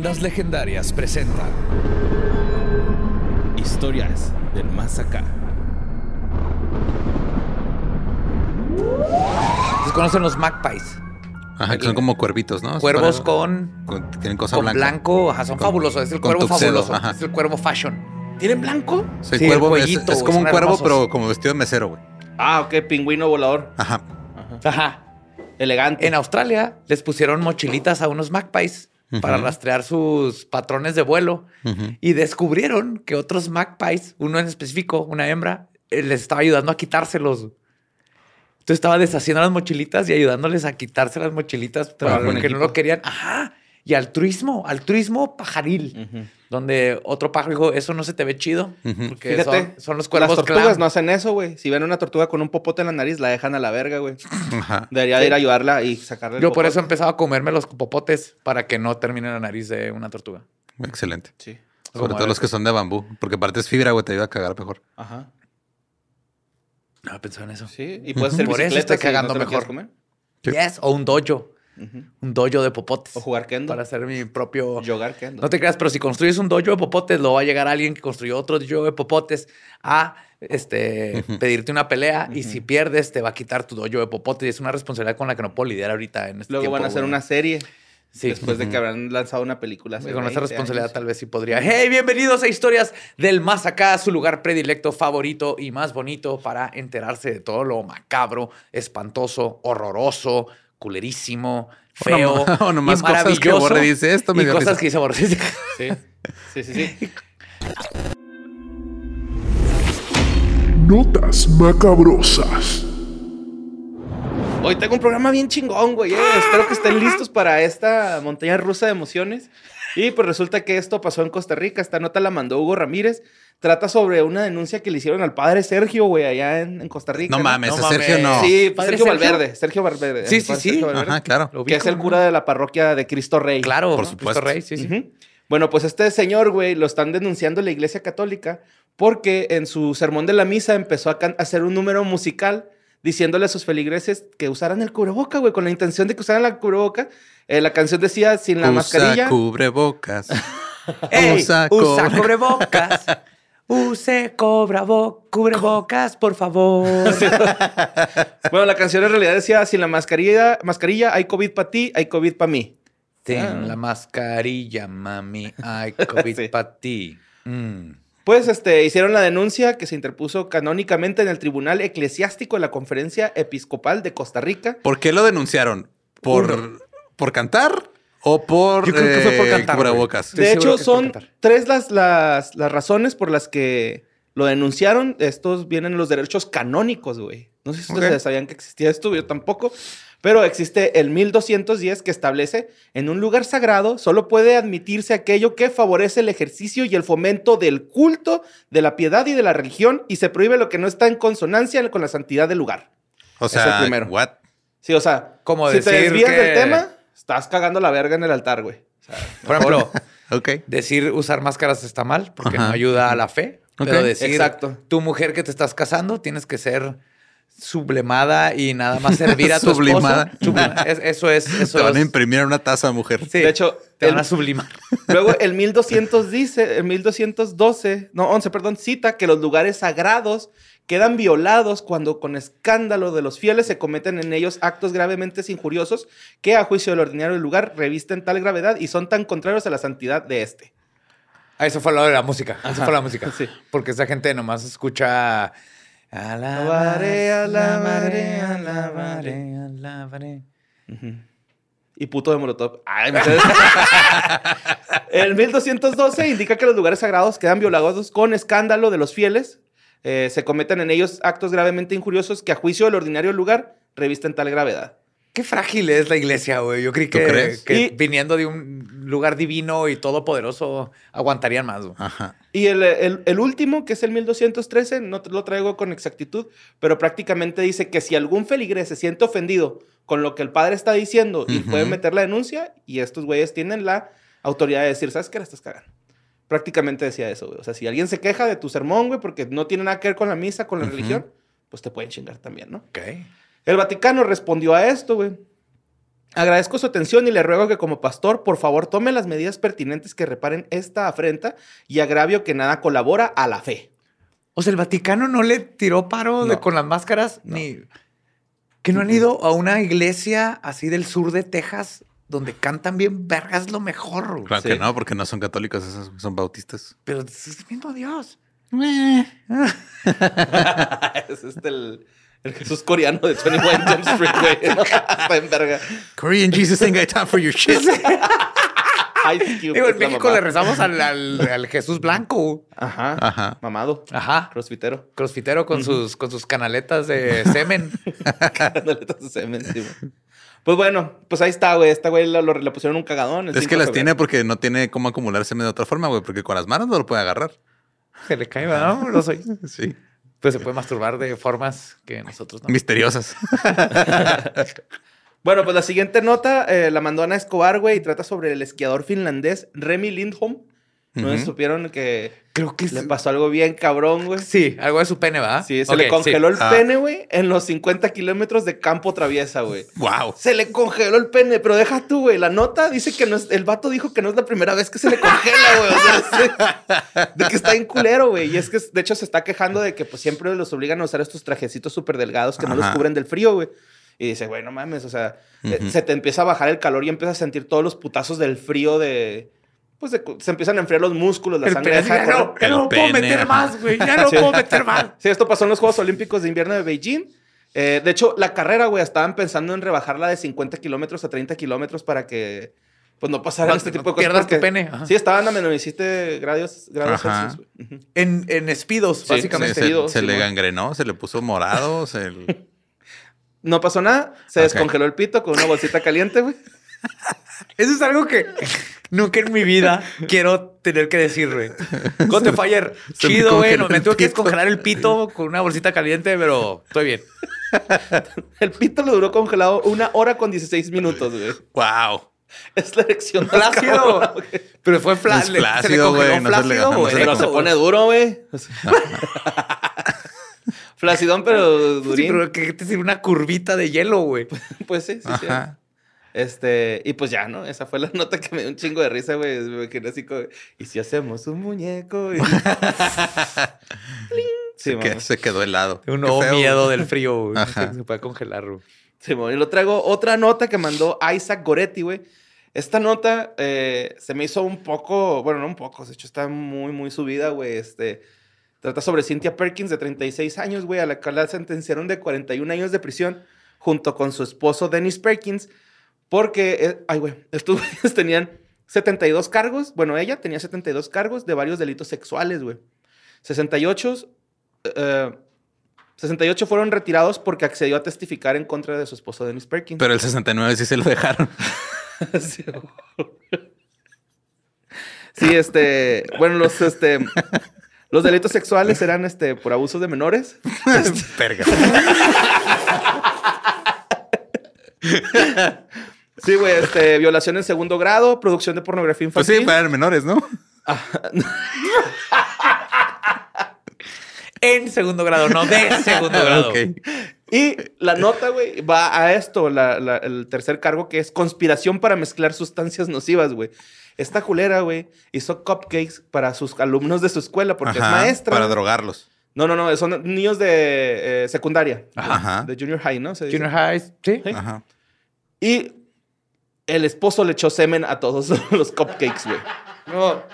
Leyendas Legendarias presenta Historias del Más Acá. ¿Ustedes conocen los magpies? Ajá, que son como cuervitos, ¿no? Cuervos con, Tienen cosa con blanca. blanco. Ajá, son Con- fabulosos. Es el cuervo tuxedo, fabuloso. ajá. Es el cuervo fashion. ¿Tienen blanco? Sí, Sí, el cuervo es, cuellito, es como un cuervo, hermosos. pero como vestido de mesero, güey. Ah, ok, pingüino volador. Ajá. Ajá. Elegante. En Australia les pusieron mochilitas a unos magpies para rastrear sus patrones de vuelo y descubrieron que otros magpies, uno en específico, una hembra, eh, les estaba ayudando a quitárselos. Entonces estaba deshaciendo las mochilitas y ayudándoles a quitarse las mochilitas Trabajo en porque no lo querían. Ajá. Y altruismo, altruismo pajaril. Donde otro pájaro dijo, eso no se te ve chido. Porque Fíjate, son, son los cuervos Las tortugas clam. no hacen eso, güey. Si ven una tortuga con un popote en la nariz, la dejan a la verga, güey. Ajá. Debería de ir a ayudarla y sacarle el Yo por eso empezaba a comerme los popotes para que no termine la nariz de una tortuga. Excelente. Sí. Sobre Como todo los que son de bambú. Porque aparte es fibra, güey, te ayuda a cagar mejor. Ajá. No pensado en eso. Sí. Y puedes hacer Por eso bicicleta estoy si no cagando te lo mejor. comer. Sí. Yes, o un dojo. Un dojo de popotes. O jugar kendo. Para hacer mi propio... Yogar kendo. No te creas, pero si construyes un dojo de popotes, lo va a llegar alguien que construyó otro dojo de popotes a este, pedirte una pelea y si pierdes te va a quitar tu dojo de popotes. Y es una responsabilidad con la que no puedo lidiar ahorita en este Luego tiempo, van a hacer una serie. Sí. Después de que habrán lanzado una película. hace con esa 20 responsabilidad años. tal vez sí podría. Hey, bienvenidos a Historias del Más Acá, su lugar predilecto, favorito y más bonito para enterarse de todo lo macabro, espantoso, horroroso, culerísimo, feo no- o nomás y cosas que. Borre dice, esto me y cosas risa. que dice Borre. Sí. Sí. Sí, sí, sí. Notas macabrosas. Hoy tengo un programa bien chingón, güey. eh. Espero que estén listos para esta montaña rusa de emociones. Y pues resulta que esto pasó en Costa Rica. Esta nota la mandó Hugo Ramírez. Trata sobre una denuncia que le hicieron al padre Sergio, güey, allá en, en Costa Rica. No mames, No a Sergio mames. no. Sí, ¿Padre Sergio, Sergio? Valverde. Sergio Valverde. Sí, sí, sí. Valverde, Ajá, claro. Lo Que es el cura de la parroquia de Cristo Rey. Claro, Por Cristo supuesto. Rey, sí, sí. Bueno, pues este señor, güey, lo están denunciando en la iglesia católica porque en su sermón de la misa empezó a, hacer un número musical diciéndole a sus feligreses que usaran el cubreboca, güey, con la intención de que usaran la cubreboca. Eh, la canción decía sin la Usa mascarilla. cubrebocas. Ey, Usa usa, cubrebocas. Use cobra bo- cubrebocas, por favor. Bueno, la canción en realidad decía sin la mascarilla, mascarilla hay COVID para ti, hay COVID para mí. Ten la mascarilla, mami. Ay, COVID Sí. para ti. Mm. Pues este, hicieron la denuncia que se interpuso canónicamente en el Tribunal Eclesiástico de la Conferencia Episcopal de Costa Rica. ¿Por qué lo denunciaron? ¿Por, ¿por cantar o por, Yo creo que fue por eh, cantar, cubrebocas? De hecho, son tres las, las, las razones por las que lo denunciaron. Estos vienen en los derechos canónicos, güey. No sé si ustedes sabían que existía esto, yo tampoco. Pero existe el 1210 que establece en un lugar sagrado solo puede admitirse aquello que favorece el ejercicio y el fomento del culto, de la piedad y de la religión y se prohíbe lo que no está en consonancia con la santidad del lugar. O Es el sea, primero. what? Sí, o sea, Como si te decir desvías que- del tema, estás cagando la verga en el altar, güey. Por ejemplo, Ok. decir usar máscaras está mal porque Ajá. no ayuda a la fe. Pero Ok. decir, Exacto. tu mujer que te estás casando, tienes que ser sublimada y nada más servir a tu Sublimada. Sublima- es- Eso es, eso Te van a es- imprimir una taza, mujer. Sí, De hecho, te van el- a sublimar. Luego el 1200 dice, el 1212, no, 11, perdón, cita que los lugares sagrados quedan violados cuando con escándalo de los fieles se cometen en ellos actos gravemente injuriosos que a juicio del ordinario del lugar revisten tal gravedad y son tan contrarios a la santidad de este. Ah, eso fue lo de la música. Eso fue la música. Sí. Porque esa gente nomás escucha. Alabaré, alabaré, alabaré, alabaré. Y puto de Molotov. Ay, el 1212 indica que los lugares sagrados quedan violados con escándalo de los fieles eh, se cometen en ellos actos gravemente injuriosos que a juicio del ordinario lugar revisten tal gravedad. Qué frágil es la iglesia, güey. Yo creí ¿Tú que, crees? que Y- viniendo de un lugar divino y todopoderoso aguantarían más. güey. Ajá. Y el, el- el último, que es el 1213, no te lo traigo con exactitud, pero prácticamente dice que si algún feligrés se siente ofendido con lo que el padre está diciendo y Ujú. puede meter la denuncia, y estos güeyes tienen la autoridad de decir, ¿sabes qué? La estás cagando. Prácticamente decía eso, güey. O sea, si alguien se queja de tu sermón, güey, porque no tiene nada que ver con la misa, con la religión, pues te pueden chingar también, ¿no? Ok. El Vaticano respondió a esto, güey. Agradezco su atención y le ruego que como pastor, por favor, tome las medidas pertinentes que reparen esta afrenta y agravio que nada colabora a la fe. O sea, el Vaticano no le tiró paro de- con las máscaras ni. Que no han ido a una iglesia así del sur de Texas donde cantan bien vergas lo mejor. güey. Claro Sí. que no, porque no son católicos, esos son bautistas. Pero es el mismo Dios. es este el, el Jesús coreano de 21 Jump Street, güey. Está en verga. Korean Jesus ain't got time for your shit. Cube Digo, en México le rezamos al, al- al Jesús blanco. Ajá. Ajá. Mamado. Ajá. Crossfitero. Crossfitero con, sus, con sus canaletas de semen. Canaletas de semen, sí, güey. Pues bueno, pues ahí está, güey. Esta güey lo- lo- le pusieron un cagadón. el Es 5 que las febrero. tiene porque no tiene cómo acumulárseme de otra forma, güey, porque con las manos no lo puede agarrar. Se le cae. No soy. Sí. Pues se puede masturbar de formas que nosotros no. Misteriosas. Bueno, pues la siguiente nota eh, la mandó Ana Escobar, güey, y trata sobre el esquiador finlandés Remy Lindholm. No supieron que Creo que le pasó algo bien cabrón, güey. Sí, algo de su pene, ¿verdad? Sí, se le congeló el Ah. pene, güey, en los 50 kilómetros de campo traviesa, güey. wow. Se le congeló el pene, pero deja tú, güey. La nota dice que no es, el vato dijo que no es la primera vez que se le congela, güey. O sea, sí, de que está en culero, güey. Y es que, de hecho, se está quejando de que pues siempre los obligan a usar estos trajecitos súper delgados que no los cubren del frío, güey. Y dice, güey, no mames, o sea, eh, se te empieza a bajar el calor y empiezas a sentir todos los putazos del frío de... Pues de- se empiezan a enfriar los músculos, la El sangre pene, deja de ya no, correr. ya no El puedo pene, meter más, güey. Ya no Sí. puedo meter más. Sí, esto pasó en los Juegos Olímpicos de Invierno de Beijing. Eh, de hecho, la carrera, güey, estaban pensando en rebajarla de 50 kilómetros a 30 kilómetros para que, pues, no pasaran No, este no tipo de cosas. pierdas tu porque- pene, ajá. Sí, estaban a menos 17 grados, grados Ajá. Celsius. En, en espidos, Sí, básicamente. se- le Simón. gangrenó, se le puso morado, se le- No pasó nada, se descongeló el pito con una bolsita caliente, güey. Eso es algo que nunca en mi vida quiero tener que decir, güey. Conte Fire, chido, güey. Me tuve que descongelar el pito con una bolsita caliente, pero estoy bien. El pito le duró congelado una hora con 16 minutos, güey. wow. Es la erección cabrona, güey. Pero fue fla- Es congeló güey, no ajá, no güey. se le Pero se pone duro, güey. Flacidón, pero güey. Sí, durín. pero que te sirve una curvita de hielo, güey. Pues sí, sí, sí. Este, y pues ya, ¿no? Esa fue la nota que me dio un chingo de risa, güey. Me quedé así como, ¿y si hacemos un muñeco? Y-. Sí, Se, que- se quedó helado. Un nuevo feo, miedo güey. del frío, güey. Ajá. Se, puede congelar, güey. Sí, y lo traigo otra nota que mandó Isaac Goretti, güey. Esta nota eh, se me hizo un poco, bueno, no un poco, de hecho está muy, muy subida, güey. Este, trata sobre Cynthia Perkins, de 36 años, güey, a la cual la sentenciaron de 41 años de prisión junto con su esposo Dennis Perkins, porque, eh, ay, güey, estos güeyes tenían 72 cargos, bueno, ella tenía 72 cargos de varios delitos sexuales, güey. 68, eh, 68 fueron retirados porque accedió a testificar en contra de su esposo Dennis Perkins. Pero el 69 sí se lo dejaron. Sí, Sí, este, bueno, los, este, los delitos sexuales eran, este, por abuso de menores. Verga. Sí, güey, este, violación en segundo grado, producción de pornografía Pues infantil. sí, para menores, ¿no? En segundo grado, no de segundo grado. Y la nota, güey, va a esto, la- la- el tercer cargo que es conspiración para mezclar sustancias nocivas, güey. Esta culera, güey, hizo cupcakes para sus alumnos de su escuela porque es maestra. Para drogarlos. No, no, no, son niños de eh, secundaria. Ajá. De junior high, ¿no? Se dice. Junior High, sí. Sí. Ajá. Y el esposo le echó semen a todos los cupcakes, güey.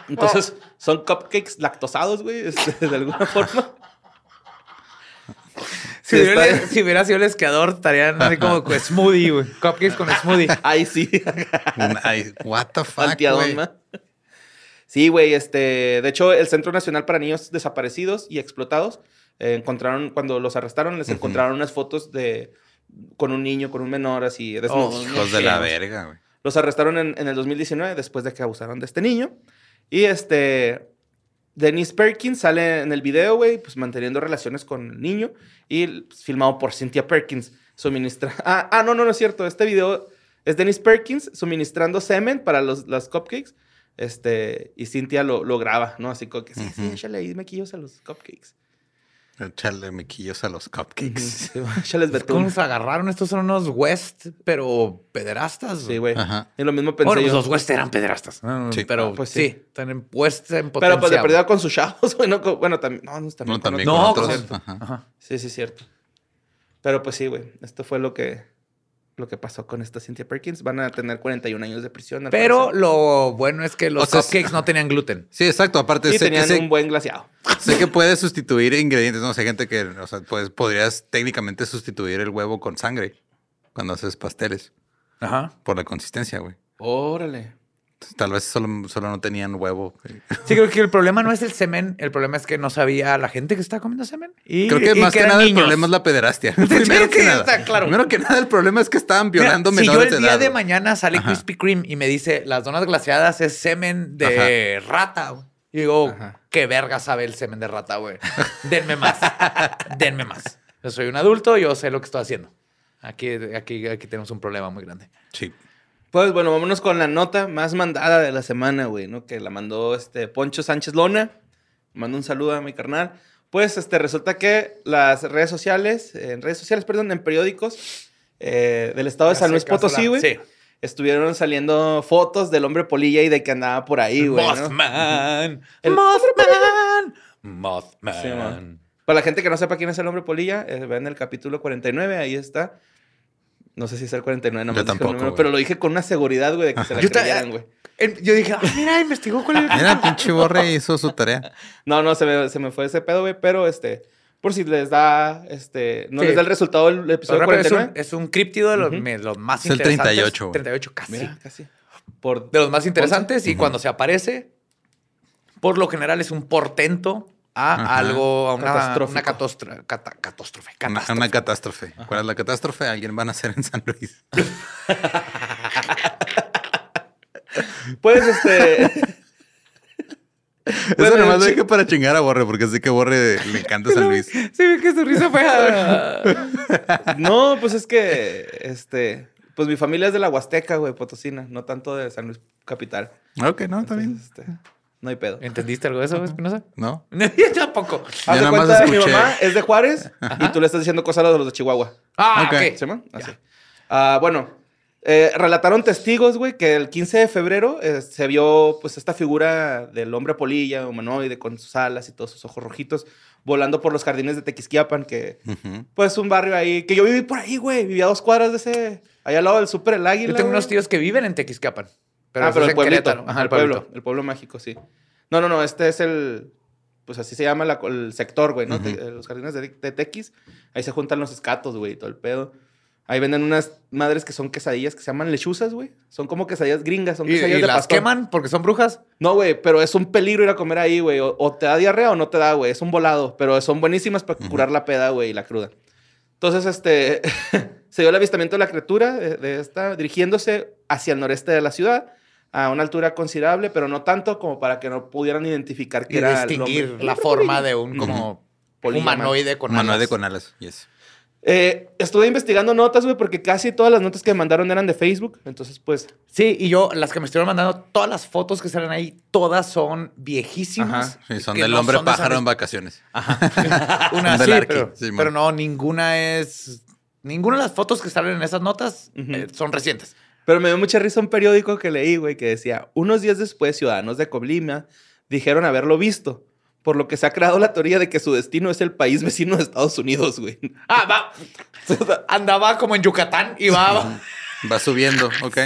Entonces, son cupcakes lactosados, güey, este, de alguna forma. Si, Sí, hubiera, está- si hubiera sido el esquiador, estarían así como con smoothie, güey. Cupcakes con smoothie. Ahí sí, ay, what the fuck, güey. Sí, güey, este, de hecho, el Centro Nacional para Niños Desaparecidos y Explotados eh, encontraron, cuando los arrestaron, les encontraron unas fotos de con un niño, con un menor, así, desnudos. ¿no? Hijos de la verga, güey. Los arrestaron en, en el 2019 después de que abusaron de este niño. Y este. Denise Perkins sale en el video, güey, pues manteniendo relaciones con el niño. Y pues, filmado por Cynthia Perkins. Suministra. Ah, ah, no, no, no es cierto. Este video es Denise Perkins suministrando semen para los, las cupcakes. Este, y Cynthia lo, lo graba, ¿no? Así como que sí, sí, Ujú. échale ahí mequillos a los cupcakes. Echarle mequillos a los cupcakes. Sí, échales ¿Cómo betún. nos agarraron? Estos son unos West, pero pederastas. Sí, güey. Ajá. Y lo mismo pensé Bueno, pues yo. los West eran pederastas. ¿no? Sí. Pero Ah, pues sí, sí. están en West en potencia. Pero pues de güey. perdida con sus chavos, güey. no con- bueno, también. No, no, también. No, con también otros. No, con otros. con- Ajá. Sí, sí, es cierto. Pero pues sí, güey. Esto fue lo que, lo que pasó con esta Cynthia Perkins. Van a tener 41 años de prisión. Pero parecer. lo bueno es que los O sea, cupcakes no tenían gluten. Sí, exacto. Aparte, Y sé, que, tenían sé, un buen glaseado. sé que puedes sustituir ingredientes. No sé, gente que, o sea, pues podrías técnicamente sustituir el huevo con sangre cuando haces pasteles Ajá. por la consistencia, güey. Órale. Tal vez solo, solo no tenían huevo. Sí, creo que el problema no es el semen, el problema es que no sabía la gente que está comiendo semen. Y, Creo que y más que nada el problema es la pederastia. Primero que nada. está claro. Primero que nada el problema es que estaban Mira, violando si yo menores el día edad. de mañana sale Ajá. Krispy Kreme y me dice las donas glaseadas es semen de rata. Y digo, Ajá. qué verga sabe el semen de rata, güey. Denme más. Denme más. Yo soy un adulto, yo sé lo que estoy haciendo. Aquí, aquí, aquí tenemos un problema muy grande. Sí. Pues bueno, vámonos con la nota más mandada de la semana, güey, ¿no? Que la mandó este Poncho Sánchez Lona. Mando un saludo a mi carnal. Pues este, resulta que las redes sociales, en redes sociales, perdón, en periódicos eh, del estado de San Luis Potosí, güey. Sí. Estuvieron saliendo fotos del hombre polilla y de que andaba por ahí, güey. ¿no? Mothman. El- Mothman. Mothman. Sí. Para la gente que no sepa quién es el hombre polilla, eh, vean el capítulo 49, ahí está. No sé si es el 49, no Yo tampoco, pero lo dije con una seguridad, güey, de que se la Yo, creyeran, güey. yo dije, ah, mira, investigó cuál es el Mira, pinche borre hizo su tarea. No, no, se me, se me fue ese pedo, güey, pero este, por si les da, este, no Sí. les da el resultado del episodio Pero rápido, es, 49. un, es un críptido de los, Ujú. me- los más Es el interesantes. 38, güey. 38 casi. Mira, casi. Por, De los más interesantes y cuando se aparece, por lo general es un portento a Ajá. algo, a una, catostra- cata- catástrofe. Una, catástrofe. una catástrofe. ¿Cuál es la catástrofe? Alguien van a hacer en San Luis. pues, este, Eso Bueno, nomás lo dije para chingar a Borre, porque sé que Borre le encanta San Luis. Sí, vi que su risa fue. ah. no, pues es que, este, pues mi familia es de la Huasteca, güey, Potosina, no tanto de San Luis Capital. Ok, no, está bien. Entonces, este, no hay pedo. ¿Entendiste algo de eso, Espinosa? No. Yo tampoco. Haz de cuenta, mi mamá es de Juárez y tú le estás diciendo cosas a los de Chihuahua. Ah, Ok. ¿Se llama? Así. Ah, bueno, eh, relataron testigos, güey, que el 15 de febrero eh, se vio, pues, esta figura del hombre polilla, humanoide, con sus alas y todos sus ojos rojitos, volando por los jardines de Tequisquiapan, que, Ujú. pues, un barrio ahí, que yo viví por ahí, güey, vivía a dos cuadras de ese, allá al lado del súper El Águila. Yo tengo güey. unos tíos que viven en Tequiscapan. ah, pero el pueblito. Ajá, el pueblo, el pueblo mágico, sí. No, no, no, este es el, pues así se llama la- el sector, güey, ¿no? Ujú. Te- los jardines de, de Tequis, ahí se juntan los escatos, güey, y todo el pedo. Ahí venden unas madres que son quesadillas que se llaman lechuzas, güey. Son como quesadillas gringas, son ¿Y, quesadillas y de las pastor. queman porque son brujas? No, güey, pero es un peligro ir a comer ahí, güey. O, o te da diarrea o no te da, güey. Es un volado, pero son buenísimas para Ujú. curar la peda, güey, y la cruda. Entonces, este, se dio el avistamiento de la criatura de, de esta dirigiéndose hacia el noreste de la ciudad a una altura considerable, pero no tanto como para que no pudieran identificar que Y era distinguir la forma de un como humanoide con Humanoide alas. con alas. Yes. Eh, estuve investigando notas, güey, porque casi todas las notas que me mandaron eran de Facebook. Entonces, pues, Sí, y yo, las que me estuvieron mandando, todas las fotos que salen ahí, todas son viejísimas. Sí, son del no hombre son pájaro en vacaciones. Una Son del sí, Arqui, pero, sí, man. pero no, ninguna es. Ninguna de las fotos que salen en esas notas eh, son recientes. Pero me dio mucha risa un periódico que leí, güey, que decía, unos días después, ciudadanos de Colima dijeron haberlo visto, por lo que se ha creado la teoría de que su destino es el país vecino de Estados Unidos, güey. Ah, va. Andaba como en Yucatán y va. Va subiendo, ok.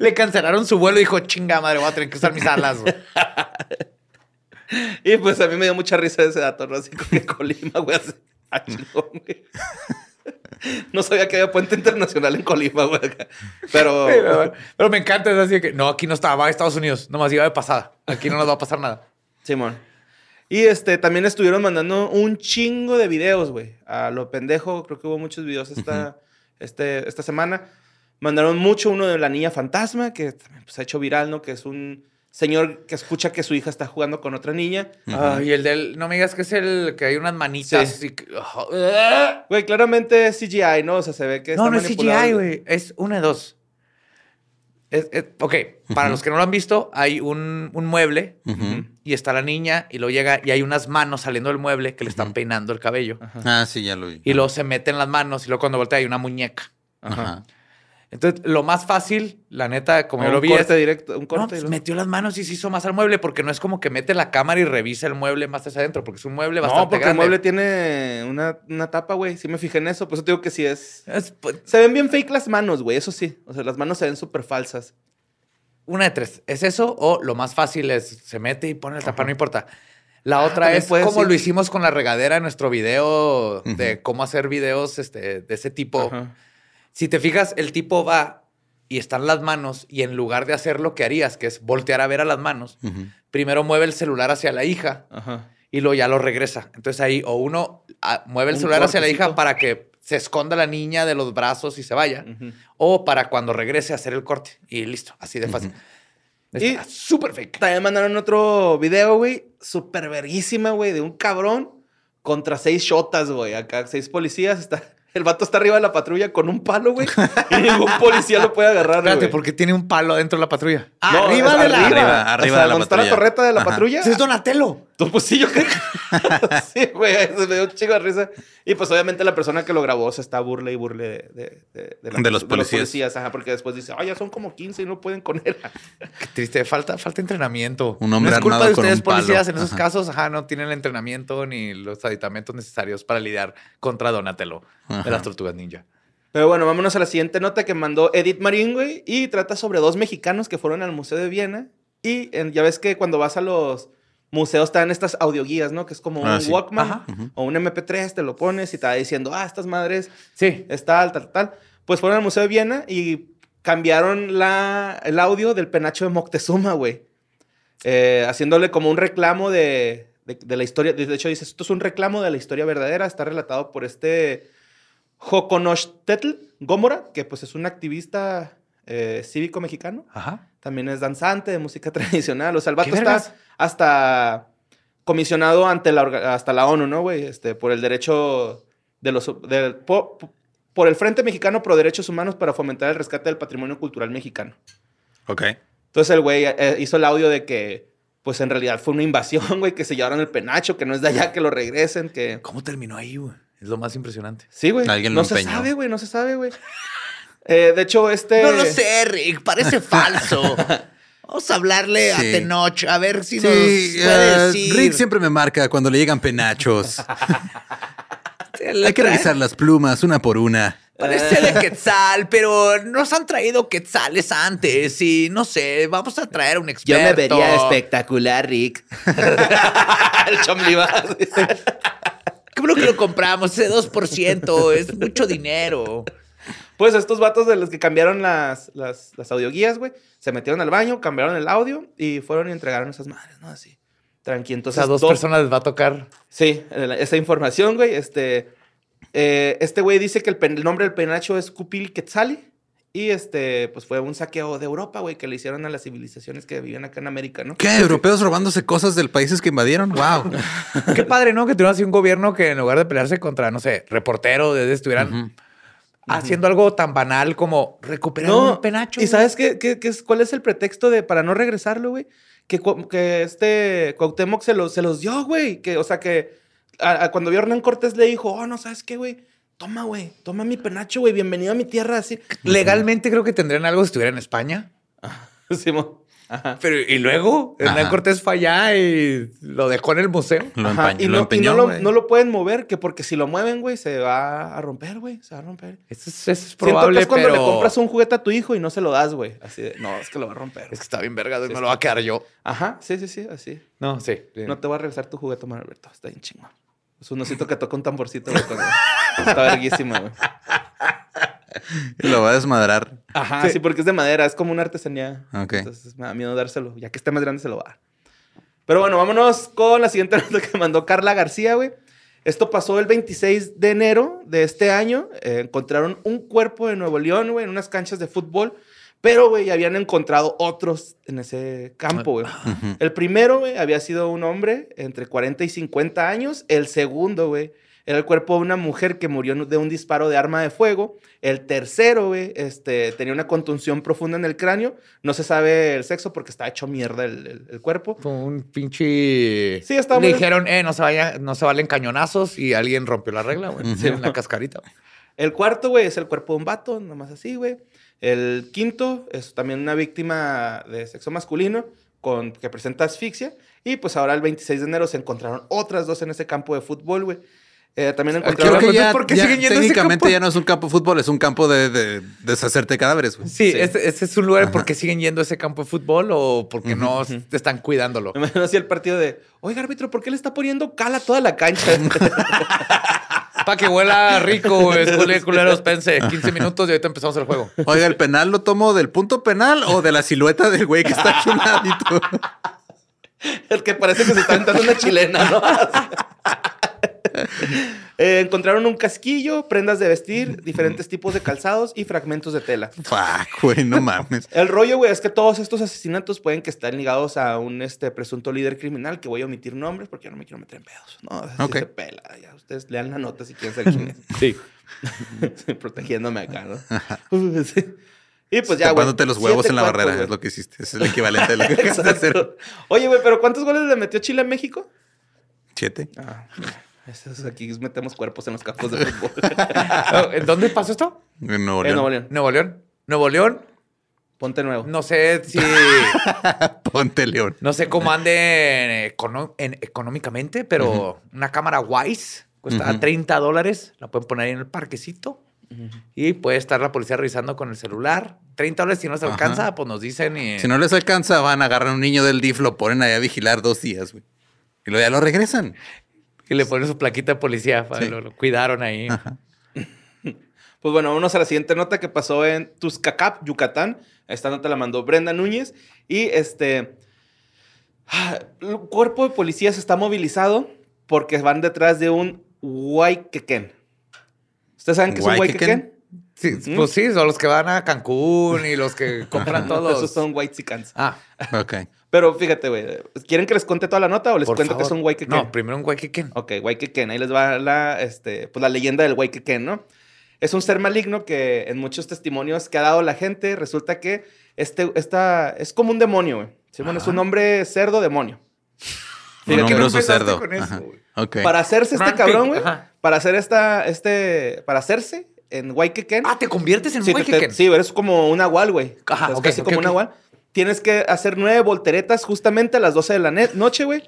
le cancelaron su vuelo y dijo, chinga madre, voy a tener que usar mis alas. güey". Y pues a mí me dio mucha risa ese dato, ¿no? Así como que Colima, güey, hace... ah, chingón, güey. No sabía que había puente internacional en Colima, güey. Pero... pero, pero me encanta, es así que no, aquí no estaba, va a Estados Unidos, nomás iba de pasada. Aquí no nos va a pasar nada. Simón. Y este, también estuvieron mandando un chingo de videos, güey. A lo pendejo, creo que hubo muchos videos esta, este, esta semana. Mandaron mucho uno de la niña fantasma, que pues, se ha hecho viral, ¿no? Que es un señor que escucha que su hija está jugando con otra niña. Ah, y el del. No me digas que es el que hay unas manitas. Sí. y oh, Güey, claramente es CGI, ¿no? O sea, se ve que No, está no es. CGI, güey. Es una de dos. Es- es- ok, para los que no lo han visto, hay un, un mueble y está la niña y luego llega y hay unas manos saliendo del mueble que le están peinando el cabello. Ah, sí, ya lo vi. Y luego se meten las manos y luego cuando voltea hay una muñeca. Ajá. Entonces, lo más fácil, la neta, como yo Un lo vi, corte es- directo, un No, corte. pues y luego- metió las manos y se hizo más al mueble porque no es como que mete la cámara y revisa el mueble más hacia adentro porque es un mueble bastante No, porque grande. el mueble tiene una, una tapa, güey. Sí me fijé en eso. Eso te digo que sí es... Es, pues, Se ven bien fake las manos, güey. Eso sí. O sea, las manos se ven súper falsas. Una de tres. ¿Es eso o lo más fácil es se mete y pone el tapa, no importa? La otra también es como lo hicimos con la regadera en nuestro video de cómo hacer videos este, de ese tipo. Ajá. Si te fijas, el tipo va y están las manos y en lugar de hacer lo que harías, que es voltear a ver a las manos, primero mueve el celular hacia la hija Ajá. y luego ya lo regresa. Entonces ahí o uno ah, mueve el Un celular hacia la hija cortecito. para que se esconda la niña de los brazos y se vaya, o para cuando regrese hacer el corte y listo, así de fácil. Está Y- súper fake. También mandaron otro video, güey. Súper verguísima, güey. De un cabrón contra seis shotas, güey. Acá seis policías. Está... El vato está arriba de la patrulla con un palo, güey. Y ningún policía lo puede agarrar, Espérate, güey. porque tiene un palo dentro de la patrulla. No, arriba de la. Arriba, arriba o sea, de la donde está la torreta de la Ajá. patrulla. Ese es Donatello. Tú, Pues sí, yo creo. sí, güey, se me dio un chico de risa. Y pues obviamente la persona que lo grabó se está burle y burle de, de, de- de la- De los policías. ajá, porque después dice, ay, ya son como 15 y no pueden con él. Qué triste, falta, falta entrenamiento. Un hombre no es culpa armado de con ustedes, un palo. policías, en esos Ajá. casos, ajá, no tienen el entrenamiento ni los aditamentos necesarios para lidiar contra Donatello de Ajá. las tortugas ninja. Pero bueno, vámonos a la siguiente nota que mandó Edith Marín, güey. Y trata sobre dos mexicanos que fueron al Museo de Viena. Y en- ya ves que cuando vas a los museos están estas audioguías, ¿no? Que es como Ah, un sí. Walkman Ajá. o un MP3, te lo pones y te va diciendo, ah, estas madres Sí. es tal, tal, tal. Pues fueron al Museo de Viena y cambiaron la, el audio del penacho de Moctezuma, güey. Eh, haciéndole como un reclamo de, de, de la historia. De hecho, dice, esto es un reclamo de la historia verdadera. Está relatado por este Joconochtetl Gómora, que pues es un activista eh, cívico mexicano. Ajá. También es danzante de música tradicional. O sea, el vato ¿Qué está vergas? hasta comisionado ante la, hasta la ONU, ¿no, güey? Este, por el derecho de los... po- po- por el Frente Mexicano Pro Derechos Humanos para fomentar el rescate del patrimonio cultural mexicano. Ok. Entonces el güey eh, hizo el audio de que, pues en realidad fue una invasión, güey, que se llevaron el penacho, que no es de allá, que lo regresen, que... ¿Cómo terminó ahí, güey? Es lo más impresionante. Sí, güey. Alguien lo no se empeñó. sabe, güey, no se sabe, güey. Eh, de hecho, este... No lo sé, Rick, parece falso. Vamos a hablarle a. Tenoch, a ver si Sí, nos eh, puede decir. Rick siempre me marca cuando le llegan penachos. Hay que revisar las plumas una por una. Parece de Quetzal, pero nos han traído Quetzales antes y no sé, vamos a traer a un experto. espectacular, Rick. el chomliba. Qué bueno que lo compramos, ese 2%, es mucho dinero. Pues estos vatos de los que cambiaron las, las, las audioguías, güey, se metieron al baño, cambiaron el audio y fueron y entregaron esas madres, ¿no? Así. Tranqui. O Entonces, sea, dos dos- personas les va a tocar. Sí, esa información, güey. Este, eh, este güey dice que el, pen- el nombre del penacho es Kupil Quetzali. Y este, pues fue un saqueo de Europa, güey, que le hicieron a las civilizaciones que vivían acá en América, ¿no? ¿Qué? ¿Europeos robándose cosas del países que invadieron? ¡Wow! Qué padre, ¿no? Que tuvieran así un gobierno que en lugar de pelearse contra, no sé, reportero, de estuvieran. Haciendo algo tan banal como recuperar un penacho. ¿Y sabes qué, qué- qué es, cuál es el pretexto de para no regresarlo, güey? Que, que este Cuauhtémoc se, los se los dio, güey. Que, o sea, que a- a cuando vio a Hernán Cortés le dijo, oh, no, ¿sabes qué, güey? Toma, güey, toma mi penacho, güey, bienvenido a mi tierra, así. Legalmente creo que tendrían algo si estuviera en España. Simón. Ajá. Pero, y luego, Hernán Ajá. Cortés fue allá y lo dejó en el museo. Lo, empañó, y lo no, y empeñó, no lo, güey. no lo pueden mover, que porque si lo mueven, güey, se va a romper, güey. Se va a romper. Eso es, eso es Siento que probable, es cuando pero... le compras un juguete a tu hijo y no se lo das, güey. Así de, no, es que lo va a romper. Es que está bien vergado y me lo va a quedar yo. Ajá, sí, sí, sí, así. No, sí. sí. No te voy a regresar tu juguete, Manuel Alberto. Está bien chingón. Es un osito que toca un tamborcito, güey. Está verguísima, güey. Lo va a desmadrar. Ajá, Sí. sí. porque es de madera, es como una artesanía. Ok. Entonces me da miedo dárselo. Ya que esté más grande se lo va a dar. Pero bueno, vámonos con la siguiente nota que mandó Carla García, güey. Esto pasó el 26 de enero de este año. Eh, encontraron un cuerpo de Nuevo León, güey, en unas canchas de fútbol. Pero, güey, habían encontrado otros en ese campo, güey. El primero, güey, había sido un hombre entre 40 y 50 años. El segundo, güey, era el cuerpo de una mujer que murió de un disparo de arma de fuego. El tercero, güey, este, tenía una contunción profunda en el cráneo. No se sabe el sexo porque está hecho mierda el, el- el cuerpo. Fue un pinche. Sí, está Le muy- dijeron, eh, no se, vaya, no se valen cañonazos y alguien rompió la regla, güey. Sí, una cascarita. güey. El cuarto, güey, es el cuerpo de un vato, nomás así, güey. El quinto es también una víctima de sexo masculino con, que presenta asfixia. Y pues ahora el 26 de enero se encontraron otras dos en ese campo de fútbol, güey. Eh, también Creo encontraron... que ya, ¿por qué ya siguen yendo a ese técnicamente campo? ya no es un campo de fútbol, es un campo de, de deshacerte de cadáveres, güey. Sí, Sí. Este es un lugar porque siguen yendo a ese campo de fútbol o porque no están cuidándolo. Me imagino así el partido de, oiga, árbitro, ¿por qué le está poniendo cal a toda la cancha? Para que huela rico, güey. Escuele, culeros, pense. 15 minutos y ahorita empezamos el juego. Oiga, ¿el penal lo tomo del punto penal o de la silueta del güey que está aquí a un ladito? el que parece que se está aventando una chilena, ¿no? Eh, encontraron un casquillo, prendas de vestir, diferentes tipos de calzados y fragmentos de tela. Fuck, güey, no mames. El rollo, güey, es que todos estos asesinatos pueden que estén ligados a un este, presunto líder criminal, que voy a omitir nombres porque yo no me quiero meter en pedos. No, así Ok. se pela. Ya, ustedes lean la nota si quieren saber quién es. Sí. Protegiéndome acá, ¿no? Sí. Y pues ya, güey. Tapándote los huevos en la barrera, es lo que hiciste. Es el equivalente de lo que acabas de hacer. Oye, güey, pero ¿cuántos goles le metió Chile a México? Siete. Ah, esos aquí metemos cuerpos en los campos de fútbol. ¿En dónde pasó esto? En Nuevo En León. Nuevo León. Nuevo León. Nuevo León. Ponte nuevo. No sé si. Ponte León. No sé cómo ande econo- en- económicamente, pero una cámara Wise cuesta Ujú. 30 dólares. La pueden poner ahí en el parquecito. Y puede estar la policía revisando con el celular. 30 dólares, si no se Ajá. alcanza, pues nos dicen y... Si no les alcanza, van a agarrar a un niño del DIF, lo ponen ahí a vigilar dos días, güey. Y luego ya lo regresan. Y le ponen su plaquita de policía. Sí. Lo, lo cuidaron ahí. Pues bueno, vámonos a la siguiente nota que pasó en Tuzcacap, Yucatán. Esta nota la mandó Brenda Núñez. Y este. El cuerpo de policías está movilizado porque van detrás de un Huayquequén. ¿Ustedes saben qué es un ¿Huayquequén? Sí. Pues sí, son los que van a Cancún y los que compran todos. Esos son Whitexicans. Ah, Ok. Pero fíjate, güey. ¿Quieren que les cuente toda la nota o les por cuento favor. que es un Huayquequén? No, primero un Huayquequén. Ok, Waikeken. Ahí les va la, este, pues la leyenda del Waikeken, ¿no? Es un ser maligno que en muchos testimonios que ha dado la gente, resulta que este, esta, es como un demonio, güey. Sí, bueno, es un hombre cerdo demonio. Un ¿Por qué no hombroso empezaste cerdo. con eso, Ajá. güey? Ok. Para hacerse este cabrón, güey. Para hacer esta, este, para hacerse en Waikeken. Ah, ¿te conviertes en sí, te- Huayquequén? te- sí, eres como un nahual, güey. Ajá, Es ok, casi como un nahual. Tienes que hacer nueve volteretas justamente a las 12 de la noche, güey.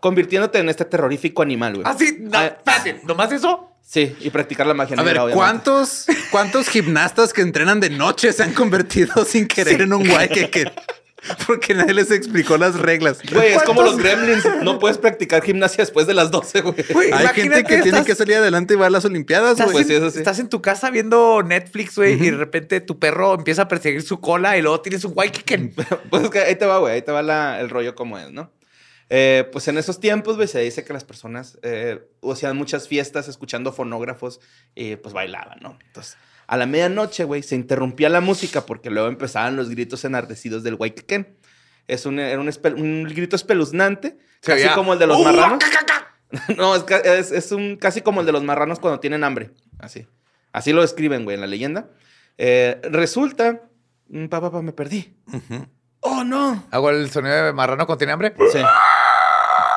Convirtiéndote en este terrorífico animal, güey. Ah, sí. No, Ah, espérate, ¿Nomás eso? Sí, y practicar la magia A ver, obviamente. ¿cuántos, ¿cuántos gimnastas que entrenan de noche se han convertido sin querer en un guay que, que- Porque nadie les explicó las reglas. Güey, es como los gremlins. No puedes practicar gimnasia después de las 12, güey. Hay gente que tiene que salir adelante y va a las Olimpiadas, Estás, güey. Pues sí, en, eso sí. estás en tu casa viendo Netflix, güey, y de repente tu perro empieza a perseguir su cola y luego tienes un Huayquequén. Pues es que ahí te va, güey. Ahí te va la- el rollo como es, ¿no? Eh, pues en esos tiempos, güey, se dice que las personas eh, hacían muchas fiestas escuchando fonógrafos y pues bailaban, ¿no? Entonces, a la medianoche, güey, se interrumpía la música porque luego empezaban los gritos enardecidos del Waikeken. Es un, era un, grito espeluznante, Se casi como el de los "Uh, marranos. ca, ca, ca". No, es, ca- es, es un, casi como el de los marranos cuando tienen hambre. Así. Así lo describen, güey, en la leyenda. Eh, resulta. mm, Pa, pa, pa, me perdí. ¡Oh, no! ¿Hago el sonido de marrano cuando tiene hambre? Sí.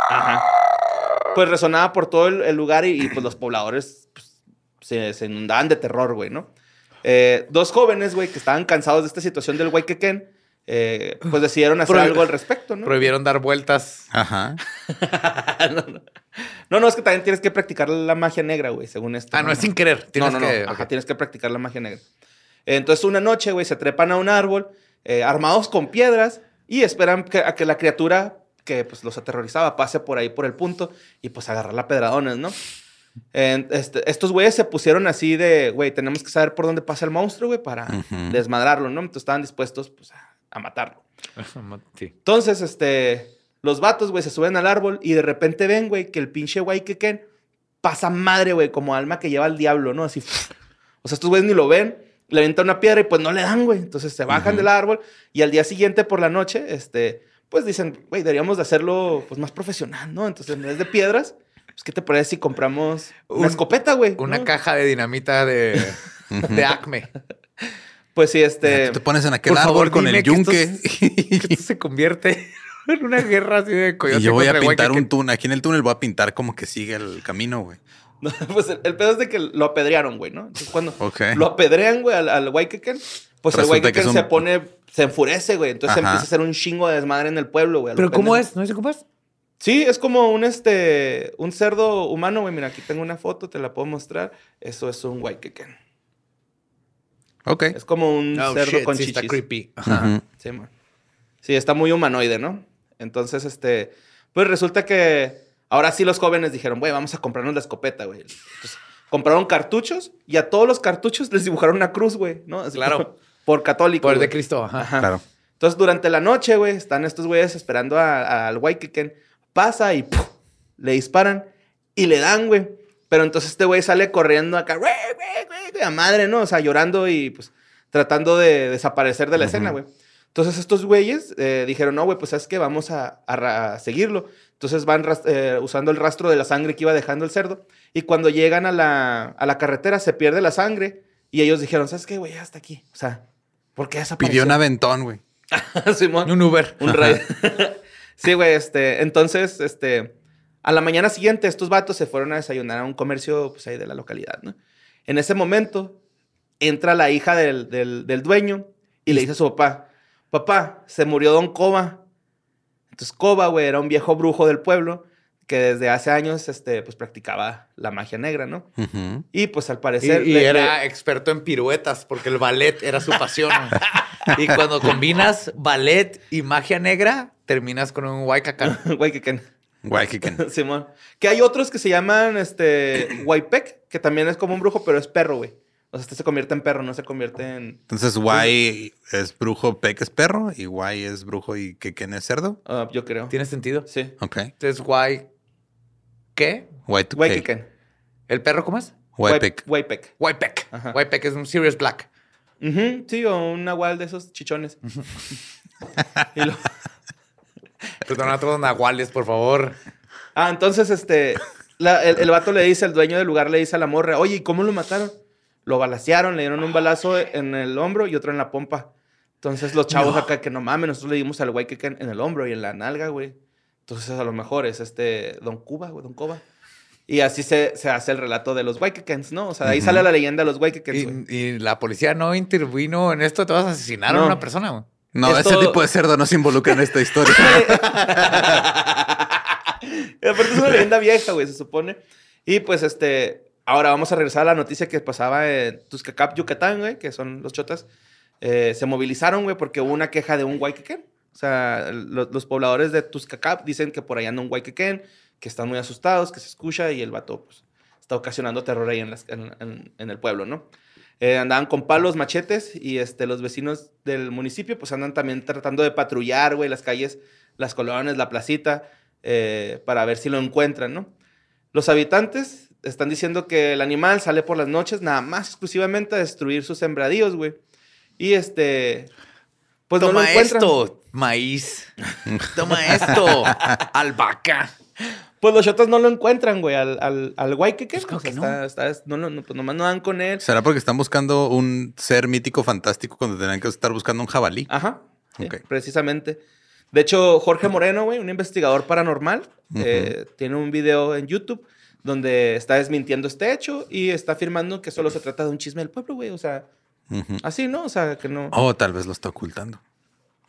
Ajá. Pues resonaba por todo el, el lugar y, y, pues los pobladores pues, se, se inundaban de terror, güey, ¿no? Eh, dos jóvenes, güey, que estaban cansados de esta situación del Waikeken, eh, pues decidieron hacer algo al respecto, ¿no? Prohibieron dar vueltas. Ajá. no, no. No, no, es que también tienes que practicar la magia negra, güey, según esto. Ah, no, es sin querer. Tienes no, no, que. Ajá, tienes que practicar la magia negra. Entonces, una noche, güey, se trepan a un árbol, eh, armados con piedras, y esperan que- a que la criatura que pues, los aterrorizaba pase por ahí por el punto y pues agarrarla a pedradones, ¿no? Este, estos güeyes se pusieron así de, güey, tenemos que saber por dónde pasa el monstruo, güey, para Ujú. desmadrarlo, ¿no? Entonces estaban dispuestos, pues, a, a matarlo. Sí. Entonces, este, Los vatos, güey, se suben al árbol y de repente ven, güey, que el pinche Waikeken pasa madre, güey, como alma que lleva al diablo, ¿no? Así. O sea, estos güeyes ni lo ven, le avientan una piedra y pues no le dan, güey. Entonces se bajan del árbol y al día siguiente por la noche, este, pues dicen, güey, deberíamos de hacerlo pues más profesional, ¿no? Entonces en vez de piedras, pues ¿qué te parece si compramos una Un- escopeta, güey? Una ¿no? caja de dinamita de, de Acme. Pues sí, este... Tú te pones en aquel Por árbol favor, con dime el que esto yunque. Que esto se convierte en una guerra así de coyote y yo voy a pintar un túnel. Aquí en el túnel voy a pintar como que sigue el camino, güey. No, pues el, el pedo es de que lo apedrearon, güey, ¿no? Entonces cuando lo apedrean, güey, al, al Waikeken, pues el Resulta Waikeken es un- se pone, se enfurece, güey. Entonces Ajá. empieza a hacer un chingo de desmadre en el pueblo, güey. Pero ¿cómo es? ¿No dice cómo es? Sí, es como un, este, un cerdo humano, güey. Mira, aquí tengo una foto, te la puedo mostrar. Eso es un Waikeken. Ok. Es como un Oh, cerdo shit, con sí chichis. está creepy. Ajá. Ujú. Sí, man. Sí, está muy humanoide, ¿no? Entonces, este, pues resulta que ahora sí los jóvenes dijeron, güey, vamos a comprarnos la escopeta, güey. Entonces, compraron cartuchos y a todos los cartuchos les dibujaron una cruz, güey, ¿no? Así Claro. Por católico. Por el de. Cristo. Ajá. Ajá. Claro. Entonces, durante la noche, güey, están estos güeyes esperando al Waikeken. Pasa y ¡puf! le disparan y le dan, güey. Pero entonces este güey sale corriendo acá, güey, güey, güey, a madre, ¿no? O sea, llorando y pues tratando de desaparecer de la escena, güey. Entonces estos güeyes eh, dijeron, no, güey, pues sabes que vamos a, a ra- a seguirlo. Entonces van eh, usando el rastro de la sangre que iba dejando el cerdo. Y cuando llegan a la, a la carretera se pierde la sangre. Y ellos dijeron, ¿sabes qué, güey? Ya está aquí. O sea, ¿por qué desapareció? Pidió un aventón, güey. Simón. Un Uber. Un raid. sí, güey, este, entonces, este, a la mañana siguiente estos vatos se fueron a desayunar a un comercio, pues ahí de la localidad, ¿no? En ese momento entra la hija del, del- del dueño y le dice a su papá, papá, se murió Don Coba. Entonces Coba, güey, era un viejo brujo del pueblo que desde hace años, este, pues practicaba la magia negra, ¿no? Y pues al parecer... y le- era experto en piruetas porque el ballet era su pasión. y cuando combinas ballet y magia negra, terminas con un Waikaka. le- Güey, que- que- Waikiki. Simón. Que hay otros que se llaman este Waipek, que también es como un brujo, pero es perro, güey. O sea, este se convierte en perro, no se convierte en. Entonces, Guay es brujo, Peck es perro, y Guay es brujo y Keken es cerdo. ah, yo creo. ¿Tiene sentido? Sí. Ok. Entonces, Wai... ¿Qué? Guay to Waikeken. ¿El perro cómo es? Waipek. Waipek. Waipek. Waipek es un serious black. Ujú, Sí, o un nahual de esos chichones. Y lo- Perdón a todos nahuales, por favor. Ah, entonces, este. la- el, el vato le dice, el dueño del lugar le dice a la morra, oye, ¿y cómo lo mataron? Lo balacearon, le dieron un balazo en el hombro y otro en la pompa. Entonces los chavos acá que no mames, nosotros le dimos al güey que en el hombro y en la nalga, güey. Entonces a lo mejor es este Don Cuba, güey, Don Coba. Y así se, se hace el relato de los Waikikens, ¿no? O sea, de ahí sale la leyenda de los Waikikens, güey. Y, y la policía no intervino en esto. Te vas a asesinar a una persona, güey. No, Esto- ese tipo de cerdo no se involucra en esta historia. Aparte es una leyenda vieja, güey, se supone. Y pues este, ahora vamos a regresar a la noticia que pasaba en Tuzcacap, Yucatán, güey, que son los chotas. Eh, se movilizaron, güey, porque hubo una queja de un Waikeken. O sea, lo- los pobladores de Tuzcacap dicen que por ahí anda un Waikeken, que están muy asustados, que se escucha y el vato, pues, está ocasionando terror ahí en, las- en- en- en el pueblo, ¿no? Eh, andaban con palos, machetes y este, los vecinos del municipio pues andan también tratando de patrullar, güey, las calles, las colonias, la placita, eh, para ver si lo encuentran, ¿no? Los habitantes están diciendo que el animal sale por las noches nada más exclusivamente a destruir sus sembradíos, güey. Y este, pues no Toma lo encuentran. esto, maíz. Toma esto, albahaca. Pues los chotas no lo encuentran, güey, al, al, al Waikiki. Pues, ¿cómo O sea, que no? está- está- no, no, no, pues nomás no dan con él. ¿Será porque están buscando un ser mítico fantástico cuando tenían que estar buscando un jabalí? Ajá. sí, Ok. Precisamente. De hecho, Jorge Moreno, güey, un investigador paranormal, eh, tiene un video en YouTube donde está desmintiendo este hecho y está afirmando que solo se trata de un chisme del pueblo, güey. O sea, así, ¿no? O sea, que no. Oh, tal vez lo está ocultando.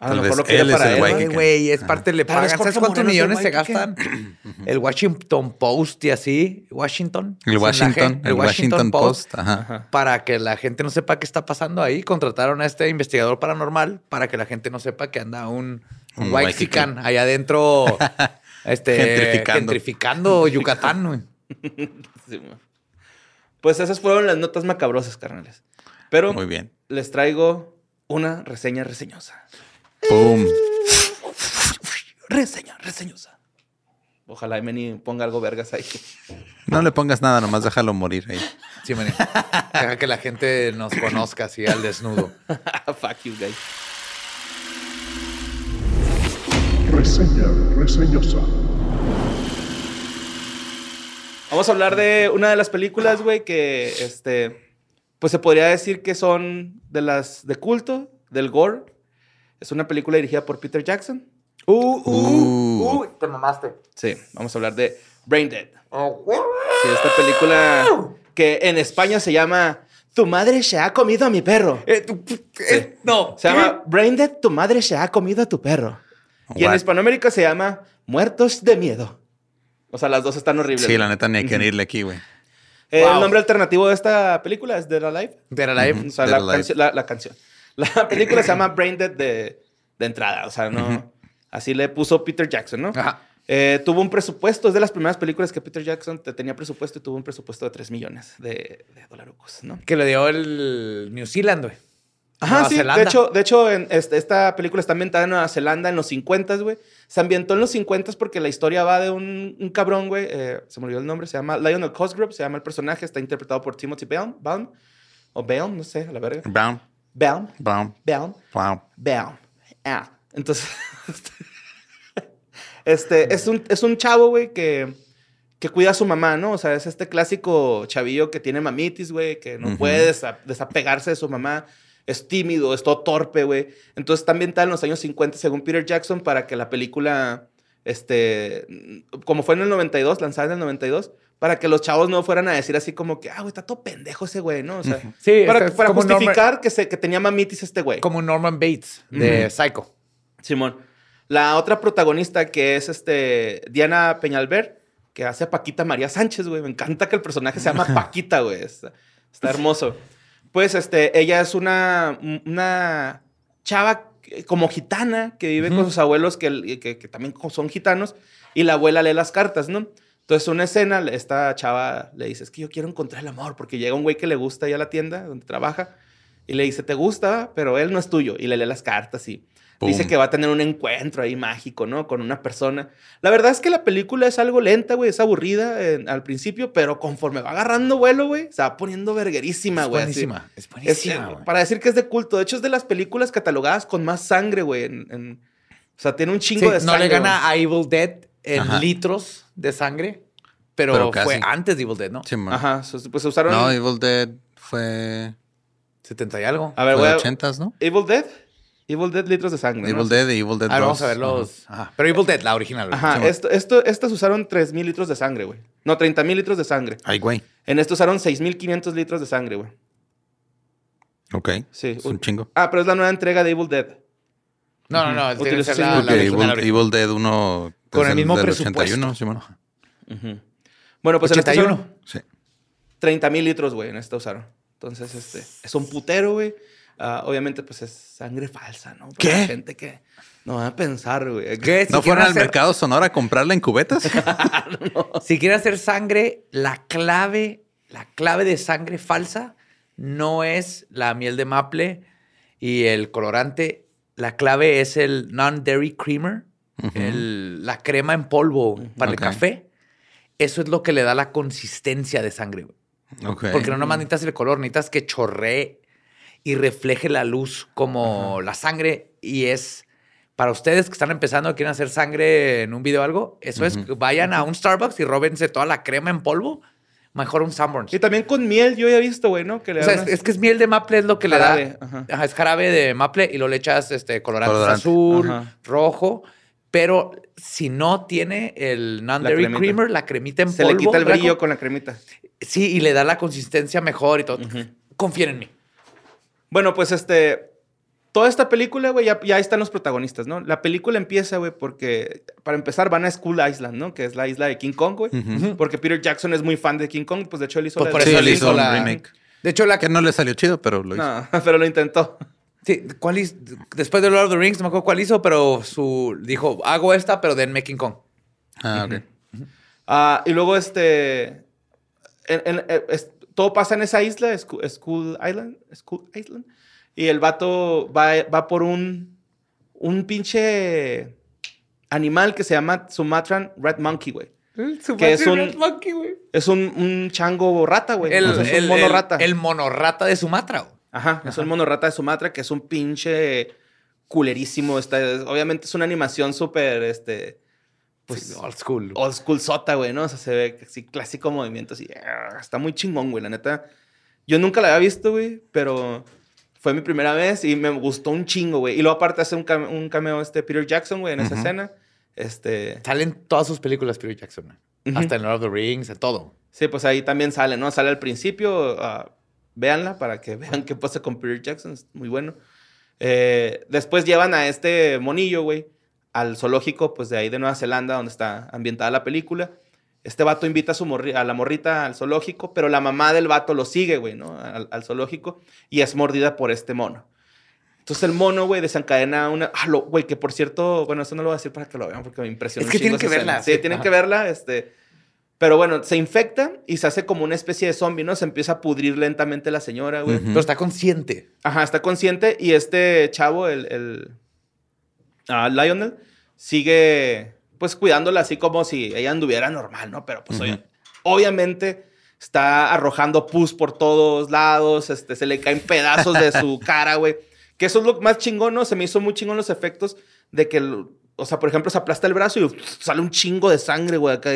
A tal lo mejor vez lo quiere él es para el él, güey güey. Ay, que- güey, es parte, le Tal vez pagan. ¿Sabes cuántos es millones se que- gastan? El Washington Post y así, Washington. El Washington, el Washington Post. Para que la gente no sepa qué está pasando ahí, contrataron a este investigador paranormal para que la gente no sepa que anda un, un Un Waxican allá adentro, este, Gentrificando. gentrificando Yucatán, güey. Sí, güey. pues esas fueron las notas macabrosas, carnales. Pero Muy bien. les traigo una reseña reseñosa. ¡Pum! reseña, reseñosa. Ojalá Emeni ponga algo vergas ahí. No le pongas nada, nomás déjalo morir ahí. Sí, maní. Deja que la gente nos conozca así al desnudo. Fuck you, guys. Reseña reseñosa. Vamos a hablar de una de las películas, güey, que este. Pues se podría decir que son de las de culto, del gore. Es una película dirigida por Peter Jackson. Uh, Uh. uh, te mamaste. Sí, vamos a hablar de Brain Dead. Sí, esta película que en España se llama Tu madre se ha comido a mi perro. Eh, eh, no. Se llama Brain Dead, tu madre se ha comido a tu perro. Y en? Hispanoamérica se llama Muertos de Miedo. O sea, las dos están horribles. Sí, la neta ni hay que irle aquí, güey. Eh, Wow. El nombre alternativo de esta película es Dead Alive. Dead Alive. O sea, Dead la, Alive. cancio- la, la canción. La película se llama Brain Dead de, de entrada. O sea, no. Así le puso Peter Jackson, ¿no? Ajá. Eh, tuvo un presupuesto, es de las primeras películas que Peter Jackson te- tenía presupuesto y tuvo un presupuesto de 3 millones de, de dolarucos, ¿no? Que le dio el New Zealand, güey. Ajá, Nueva sí. Zelanda. De hecho, de hecho en este- esta película está ambientada en Nueva Zelanda en los 50, güey. Se ambientó en los 50 porque la historia va de un, un cabrón, güey. eh, se me olvidó el nombre. Se llama Lionel Cosgrove. Se llama el personaje. Está interpretado por Timothy Baum. Baum o Baum, no sé, a la verga. Brown, Baum. brown, Baum. brown. Baum. Ah. Entonces, este, es un, es un chavo, güey, que, que cuida a su mamá, ¿no? O sea, es este clásico chavillo que tiene mamitis, güey, que no puede desa- desapegarse de su mamá. Es tímido, es todo torpe, güey. Entonces está ambientada en los años 50, según Peter Jackson, para que la película, este, como fue en el 92, lanzada en el 92, para que los chavos no fueran a decir así como que, ah, güey, está todo pendejo ese güey, ¿no? O sea, Sí, para, es para justificar que, se, que tenía mamitis este güey. Como Norman Bates de. Psycho. Simón. La otra protagonista que es este Diana Peñalver, que hace a Paquita María Sánchez, güey. Me encanta que el personaje se llama Paquita, güey. Está, está hermoso. Pues este, ella es una, una chava como gitana que vive con sus abuelos que, que- que también son gitanos y la abuela lee las cartas, ¿no? Entonces, una escena, esta chava le dice, es que yo quiero encontrar el amor, porque llega un güey que le gusta ahí a la tienda donde trabaja y le dice, te gusta, pero él no es tuyo. Y le lee las cartas y Pum. dice que va a tener un encuentro ahí mágico, ¿no? Con una persona. La verdad es que la película es algo lenta, güey, es aburrida al principio, pero conforme va agarrando vuelo, güey, se va poniendo verguerísima, Es güey. así. buenísima. Es Es, buenísima, güey. para decir que es de culto. De hecho, es de las películas catalogadas con más sangre, güey. en- en- o sea, tiene un chingo Sí, de no sangre. le gana a Evil Dead en Ajá. litros de sangre, pero, Pero fue antes de Evil Dead, ¿no? Sí, man. Ajá, pues se usaron... No, Evil Dead fue, 70 y algo. a ver, fue güey. de 80s, ¿no? Evil Dead. Evil Dead, litros de sangre. ¿no? Evil Dead y Evil Dead A ver, 2. vamos a ver los. Ajá. Pero Evil Dead, la original. Ajá, esto, esto, estas usaron 3.000 litros de sangre, güey. No, 30.000 litros de sangre. Ay, güey. En esto usaron 6.500 litros de sangre, güey. Ok. Sí. Es un chingo. Ah, pero es la nueva entrega de Evil Dead. No, no, no. Tiene que ser Utilización la, de- la Porque original, la Evil, original. Evil Dead 1 Con el mismo del presupuesto. 81, sí, bueno. Ujú. Bueno, pues en esta 81. usaron Sí. 30.000 litros, güey, en esta usaron. Entonces, este, es un putero, güey. Ah, obviamente, pues es sangre falsa, ¿no? Para ¿Qué? la gente que no va a pensar, güey. ¿Qué? Si ¿No fueron al mercado Sonora a comprarla en cubetas? Si quieren hacer sangre, la clave, la clave de sangre falsa no es la miel de maple y el colorante. La clave es el non-dairy creamer, el- la crema en polvo para Ok. el café. Eso es lo que le da la consistencia de sangre. güey. Ok. Porque no nomás necesitas el color, necesitas que chorree y refleje la luz como la sangre. Y es para ustedes que están empezando, quieren hacer sangre en un video o algo, eso es, que vayan a un Starbucks y róbense toda la crema en polvo. Mejor un Sanborns. Y también con miel, yo ya he visto, güey, ¿no? Que le O sea, es, es que es miel de maple, es lo que Jarabe, le da. ajá. Ajá, es jarabe de maple y lo le echas este, colorante, Colorante. azul, Ajá. rojo. Pero si no tiene el non-dairy creamer, la cremita en se polvo. le quita el blanco, brillo con la cremita. Sí, y le da la consistencia mejor y todo. Confíen en mí. Bueno, pues este. Toda esta película, güey, ya, ya están los protagonistas, ¿no? La película empieza, güey, porque para empezar van a Skull Island, ¿no? Que es la isla de King Kong, güey. Porque Peter Jackson es muy fan de King Kong, pues de hecho él hizo Pues la por Sí, eso él le hizo hizo un la- remake. De hecho, la Que no le salió chido, pero lo hizo. No, pero lo intentó. Sí, ¿cuál hizo? Después de Lord of the Rings, no me acuerdo cuál hizo, pero su dijo, hago esta, pero denme King Kong. Ah, ok. Ah, y luego, este. en- en- eh, es- todo pasa en esa isla, Skull Island. Skull Island. Y el vato va, va por un. Un pinche. animal que se llama Sumatran Red Monkey, güey. Que es un- Red Monkey, güey. Es un, un chango rata, güey. El, O sea, es el- un mono el- rata. el monorrata de Sumatra. güey. Ajá, es un mono rata de Sumatra que es un pinche culerísimo. Está, es- obviamente es una animación súper, este, pues, Sí, old school. old school sota, güey, ¿no? O sea, se ve así clásico movimiento, así. ah, Está muy chingón, güey, la neta. Yo nunca la había visto, güey, pero fue mi primera vez y me gustó un chingo, güey. Y luego aparte hace un, came- un cameo este Peter Jackson, güey, en esa Ujú. escena. Este, Salen todas sus películas Peter Jackson. güey. Ujú. Hasta en Lord of the Rings, en todo. sí, pues ahí también sale, ¿no? Sale al principio, ah, véanla para que vean qué pasa con Peter Jackson, es muy bueno. Eh, después llevan a este monillo, güey, al zoológico, pues de ahí de Nueva Zelanda, donde está ambientada la película. Este vato invita a, su a la morrita al zoológico, pero la mamá del vato lo sigue, güey, ¿no? Al, al zoológico y es mordida por este mono. Entonces el mono, güey, desencadena una... Ah, lo- güey, que por cierto, bueno, eso no lo voy a decir para que lo vean porque me impresiona. Es que tienen que escena. verla, Sí, sí. tienen Ajá. que verla, este... Pero bueno, se infecta y se hace como una especie de zombie, ¿no? Se empieza a pudrir lentamente la señora, güey. Pero está consciente. Ajá, está consciente y este chavo, el, el ah, Lionel, sigue pues cuidándola así como si ella anduviera normal, ¿no? Pero pues obviamente está arrojando pus por todos lados, este, se le caen pedazos de su cara, güey. Que eso es lo más chingón, ¿no? Se me hizo muy chingón los efectos de que, o sea, por ejemplo, se aplasta el brazo y sale un chingo de sangre, güey, acá.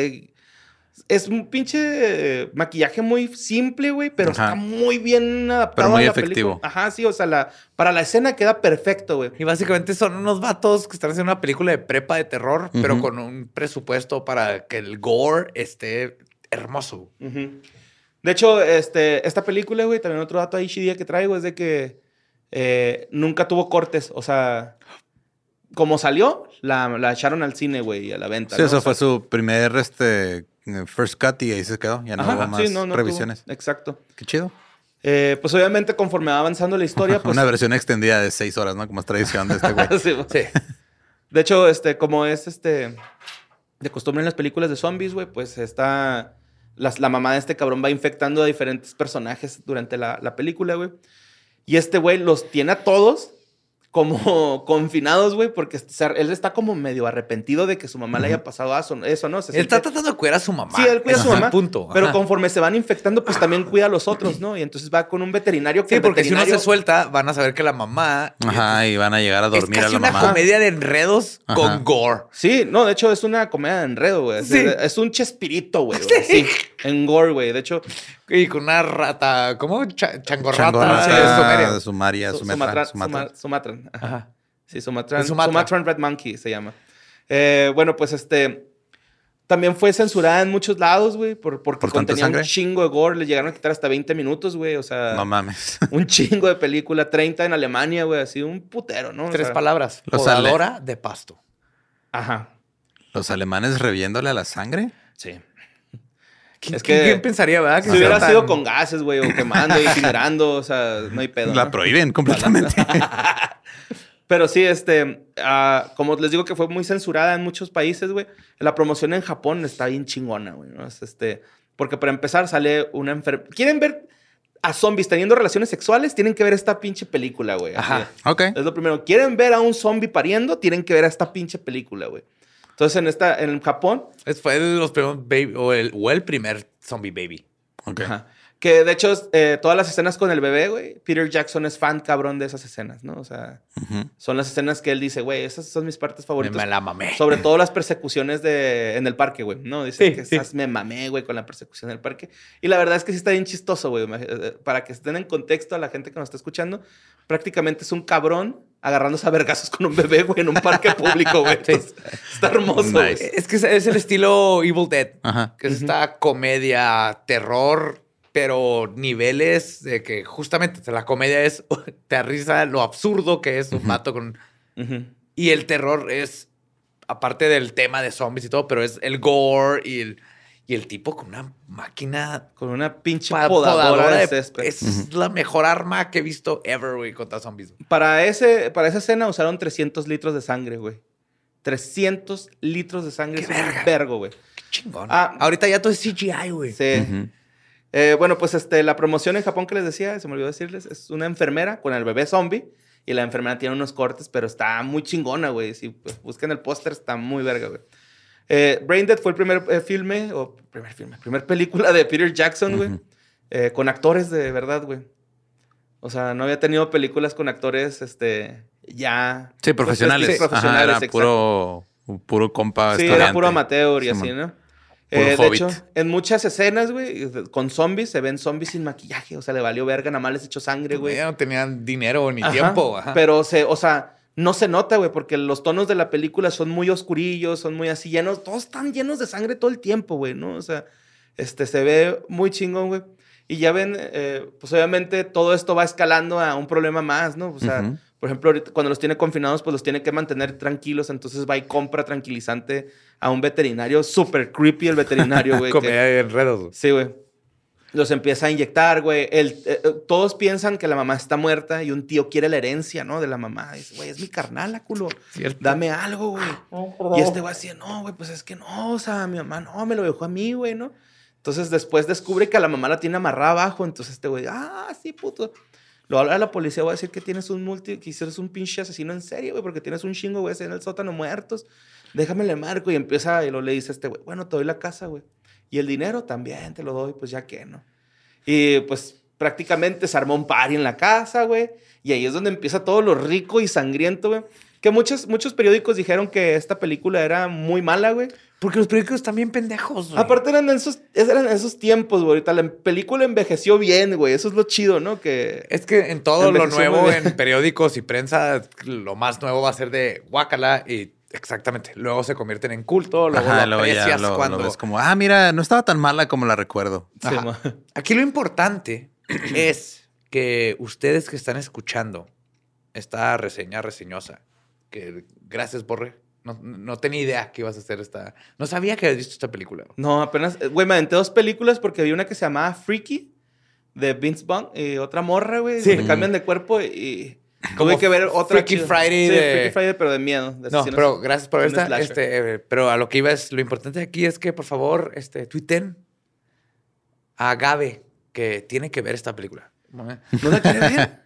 Es un pinche maquillaje muy simple, güey, pero Ajá. está muy bien adaptado Pero muy a la efectivo. película. Ajá, sí, o sea, la, para la escena queda perfecto, güey. Y básicamente son unos vatos que están haciendo una película de prepa de terror, pero con un presupuesto para que el gore esté hermoso. De hecho, este, esta película, güey, también otro dato ahí chidilla que traigo es de que eh, nunca tuvo cortes. O sea, como salió, la, la echaron al cine, güey, y a la venta. Sí, ¿no? eso O sea, fue su primer este, first cut y ahí se quedó. Ya no ajá, hubo más sí, no, no tuvo- revisiones. Exacto. Qué chido. Eh, pues obviamente, conforme va avanzando la historia, pues. Una versión extendida de seis horas, ¿no? Como es tradición de este güey. Sí, güey. Sí. De hecho, este, como es este de costumbre en las películas de zombies, güey, pues está. las- la mamá de este cabrón va infectando a diferentes personajes durante la, la película, güey. Y este güey los tiene a todos como confinados, güey, porque se- él está como medio arrepentido de que su mamá le haya pasado eso, eso ¿no? Se Él está siente- tratando de cuidar a su mamá. Sí, él cuida a su es mamá. punto. Pero Ajá. conforme se van infectando, pues también cuida a los otros, ¿no? Y entonces va con un veterinario que Sí, porque si uno se suelta, van a saber que la mamá Ajá, y van a llegar a es dormir a la una mamá. comedia de enredos Ajá. con gore. Sí, no, de hecho es una comedia de enredo, güey. Es- Sí. Es, un chespirito, güey. Sí. Sí. En gore, güey. De hecho, Y con una rata, ¿cómo? Cha- changorrata. Changorrata, Sumeria. Sumaria, Su- Sumatra, Sumatra- Sumatra. Suma- Sumatran. Ajá. Sí, Sumatran. Sumatra. Sumatran Red Monkey se llama. Eh, bueno, pues este. También fue censurada en muchos lados, güey, por, porque ¿Por contenía un chingo de gore. Le llegaron a quitar hasta 20 minutos, güey. O sea, No mames. un chingo de película. 30 en Alemania, güey. Así, un putero, ¿no? O Tres sea, palabras. Podadora de pasto. Ajá. ¿Los alemanes reviéndole a la sangre? Sí. ¿Quién, Es que- quién pensaría, verdad? Que Si hubiera tan- sido con gases, güey, o quemando y incinerando, o sea, no hay pedo. La ¿no? prohíben completamente. Pero sí, este, ah, como les digo que fue muy censurada en muchos países, güey. La promoción en Japón está bien chingona, güey. ¿no? Es, este, porque para empezar sale una enfermedad. ¿Quieren ver a zombies teniendo relaciones sexuales? Tienen que ver esta pinche película, güey. Así Ajá. ok. Es lo primero. ¿Quieren ver a un zombie pariendo? Tienen que ver a esta pinche película, güey. Entonces, en esta, en Japón, Es- Fue de los primeros baby, o el, o el primer zombie baby. ok. Ajá. Que de hecho, eh, todas las escenas con el bebé, güey, Peter Jackson es fan cabrón de esas escenas, ¿no? O sea, Ujú. son las escenas que él dice, güey, esas son mis partes favoritas. me la mamé. Sobre todo las persecuciones de, en el parque, güey, ¿no? Dice Sí, que sí. esas me mamé, güey, con la persecución en el parque. Y la verdad es que sí está bien chistoso, güey. Imag- eh, Para que estén en contexto a la gente que nos está escuchando, prácticamente es un cabrón agarrándose a vergazos con un bebé, güey, en un parque público, güey. Está hermoso, güey. Nice. Es que es, el estilo Evil Dead. Ajá. Que es esta comedia, terror, pero niveles de que justamente la comedia es, te risa lo absurdo que es un vato con... Ujú. Y el terror es, aparte del tema de zombies y todo, pero es el gore y el, y el tipo con una máquina Con una pinche podadora, de césped. Es la mejor arma que he visto ever, güey, contra zombies. Para, ese, para esa escena usaron 300 litros de sangre, güey. 300 litros de sangre. ¡Qué es un verga! vergo, güey. Chingón. Ah. Ahorita ya todo es CGI, güey. Sí. Eh, bueno, pues este, la promoción en Japón que les decía, se me olvidó decirles, es una enfermera con el bebé zombie Y la enfermera tiene unos cortes, pero está muy chingona, güey. Si pues, buscan el póster, está muy verga, güey. Eh, Brain Dead fue el primer eh, filme, o primer filme, primer película de Peter Jackson, güey. eh, con actores de verdad, güey. O sea, no había tenido películas con actores, este, ya... Sí, profesionales. Sí, Ajá, profesionales, era exacto. puro, puro compa Sí, era puro amateur y así. ¿no? Eh, de hecho, en muchas escenas, güey, con zombies, se ven zombies sin maquillaje. O sea, le valió verga, nada más les echó sangre, güey. Ya no tenían dinero ni Ajá, tiempo. ajá. Pero, se, o sea, no se nota, güey, porque los tonos de la película son muy oscurillos, son muy así llenos, todos están llenos de sangre todo el tiempo, güey, ¿no? O sea, este, se ve muy chingón, güey. Y ya ven, eh, pues obviamente todo esto va escalando a un problema más, ¿no? O sea, por ejemplo, ahorita cuando los tiene confinados, pues los tiene que mantener tranquilos, entonces va y compra tranquilizante a un veterinario, súper creepy el veterinario, güey. que- Comía enredos. güey. Sí, güey. Los empieza a inyectar, güey. El- eh, eh, todos piensan que la mamá está muerta y un tío quiere la herencia, ¿no? De la mamá. Dice, güey, es mi carnal, culo. Cierto. Dame algo, güey. Y este güey así, no, güey, pues es que no, o sea, mi mamá no, me lo dejó a mí, güey, ¿no? Entonces después descubre que a la mamá la tiene amarrada abajo. Entonces este güey, ah, sí, puto. Lo habla a la policía, voy a decir que tienes un multi, que eres un pinche asesino en serio, güey, porque tienes un chingo, güey, en el sótano muertos. Déjame le marco y empieza, y lo le dice a este güey, bueno, te doy la casa, güey. Y el dinero también te lo doy, pues ya que, ¿no? Y pues prácticamente se armó un party en la casa, güey. Y ahí es donde empieza todo lo rico y sangriento, güey. Que muchos, muchos periódicos dijeron que esta película era muy mala, güey. Porque los periódicos están bien pendejos, güey. Aparte eran esos, eran esos tiempos, güey. Ahorita la película envejeció bien, güey. Eso es lo chido, ¿no? Que... Es que en todo lo nuevo, en periódicos y prensa, lo más nuevo va a ser de guácala y exactamente. Luego se convierten en culto, luego Ajá, lo ya lo, lo cuando... ves como, ah, mira, no estaba tan mala como la recuerdo. Sí, Aquí lo importante es que ustedes que están escuchando esta reseña reseñosa, que gracias, Borre. No, no tenía idea que ibas a hacer esta. No sabía que habías visto esta película. No, apenas... eh, Güey, me aventé dos películas porque vi una que se llamaba Freaky, de Vince Vaughn, y otra morra, güey. Sí. cambian de cuerpo y... Como Tuve que ver otra Freaky. Friday Sí, de- Freaky Friday, pero de miedo. de No, pero gracias por ver esta. Este, eh, pero a lo que iba es lo importante aquí es que por favor, este, tuiten a Gabe que tiene que ver esta película. ¿No la quiere ver?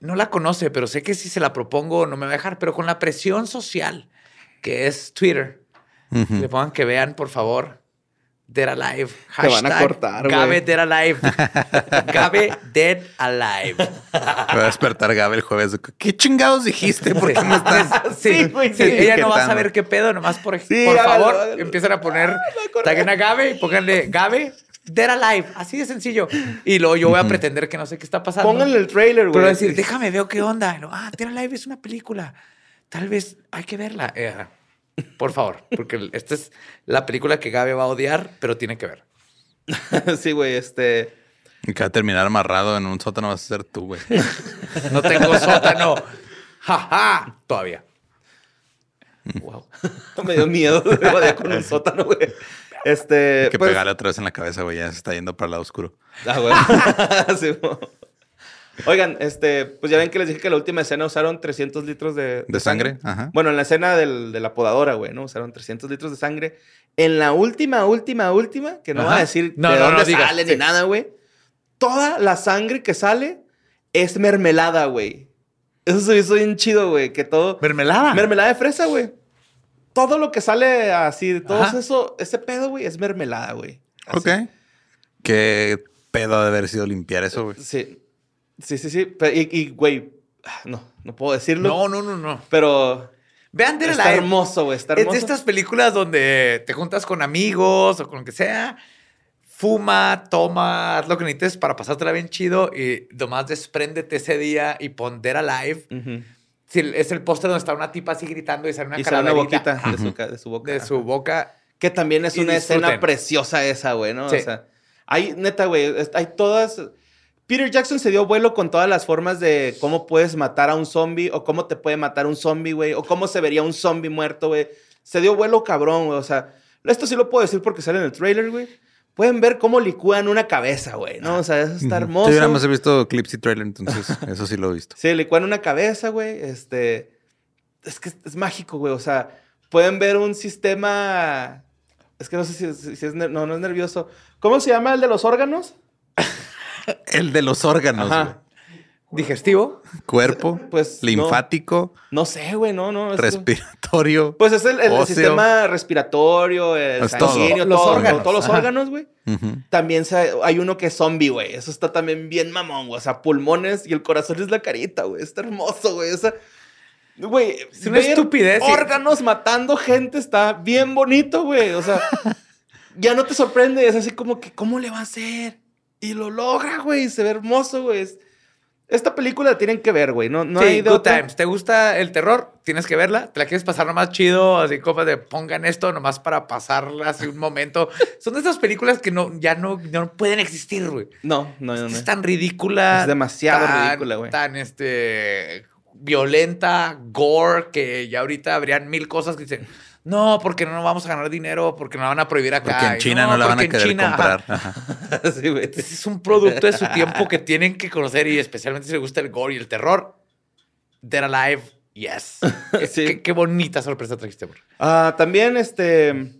No la conoce, pero sé que si se la propongo no me va a dejar. Pero con la presión social que es Twitter, le pongan que vean, por favor, Dead Alive. Te van a Hashtag cortar, güey. Gabe Dead Alive. Gabe Dead Alive. Va a despertar Gabe el jueves. ¿Qué chingados dijiste? ¿Por qué me estás...? Sí, Sí, güey, sí, sí. Ella no va a saber qué pedo, nomás por, Sí, por favor, empiezan a poner, acordé. taguen a Gabe y pónganle Gabe, Dead Alive, así de sencillo. Y luego yo voy a pretender que no sé qué está pasando. Pónganle el trailer, güey. Pero voy a decir, déjame, veo qué onda. Y luego, ah, Dead Alive es una película. Tal vez hay que verla. Eh. Por favor, porque esta es la película que Gabe va a odiar, pero tiene que ver. sí, güey, este... Y que va a terminar amarrado en un sótano vas a ser tú, güey. No tengo sótano. Jaja, todavía. Wow. Me dio miedo de con un sótano, güey. Este... Hay que pues- pegarle otra vez en la cabeza, güey. Ya se está yendo para el lado oscuro. Ah, güey. Sí. Oigan, este, pues ya ven que les dije que la última escena usaron 300 litros de, ¿De sangre? Ajá. Bueno, en la escena del- de la podadora, güey, ¿no? Usaron 300 litros de sangre. En la última, última, última, que no Ajá. va a decir No, de no, no dónde sale sí. ni nada, güey. Toda la sangre que sale es mermelada, güey. Eso se hizo bien chido, güey, que todo... Mermelada. Mermelada de fresa, güey. Todo lo que sale así, de todo Ajá. eso, ese pedo, güey, es mermelada, güey. Así. Ok. Qué pedo de haber sido limpiar eso, güey. Sí. Sí, sí, sí. Pero, y, güey, ah, no, no puedo decirlo. no, no, no, no. Pero Vean está Alive. hermoso, güey. Está Es hermoso. de estas películas donde te juntas con amigos o con lo que sea, fuma, toma, haz lo que necesites para pasártela bien chido y nomás despréndete ese día y pon Dead Alive. Ujú. Sí, es el póster donde está una tipa así gritando y sale una y sale una boquita de su, de su boca. de su boca. Que también es una escena preciosa esa, güey, ¿no? Sí. O sea, hay, neta, güey, es- hay todas... Peter Jackson se dio vuelo con todas las formas de cómo puedes matar a un zombie o cómo te puede matar un zombie, güey, o cómo se vería un zombie muerto, güey. Se dio vuelo cabrón, güey. O sea, esto sí lo puedo decir porque sale en el trailer, güey. Pueden ver cómo licúan una cabeza, güey, ¿no? O sea, eso está hermoso. Sí, yo nada más he visto clips y trailer, entonces eso sí lo he visto. Sí, licuan una cabeza, güey. Este. Es que es, mágico, güey. O sea, pueden ver un sistema. Es que no sé si, es. No, no es nervioso. ¿Cómo se llama el de los órganos? El de los órganos, güey. digestivo. Cuerpo, Pues, linfático, No sé, güey, no, no. es- respiratorio. Pues es el, el óseo. sistema respiratorio, el Es todo. sanguíneo, Los todo, órganos, todos los ajá. órganos, güey. También se- hay uno que es zombie, güey. Eso está también bien mamón, güey. O sea, pulmones y el corazón es la carita, güey. Está hermoso, güey. O sea, güey. Es una estupidez. Órganos matando gente está bien bonito, güey. O sea, ya no te sorprende. Es así como que, ¿cómo le va a hacer? Y lo logra, güey. Se ve hermoso, güey. Es- Esta película la tienen que ver, güey. No, no sí, hay de good otra. times. ¿Te gusta el terror? Tienes que verla. ¿Te la quieres pasar nomás chido? Así como de pongan esto nomás para pasarla así un momento. Son de esas películas que no, ya no, no pueden existir, güey. No, no, no. no. Es tan ridícula. Es demasiado tan- ridícula, güey. Tan este violenta, gore, que ya ahorita habrían mil cosas que dicen, no, porque no vamos a ganar dinero, porque no la van a prohibir acá. Porque en China no, la van a en querer China, comprar. Ajá. Sí, güey. Este es un producto de su tiempo que tienen que conocer y especialmente si les gusta el gore y el terror. Dead Alive, yes. Sí. qué, qué bonita sorpresa trajiste, bro. Ah, también, este.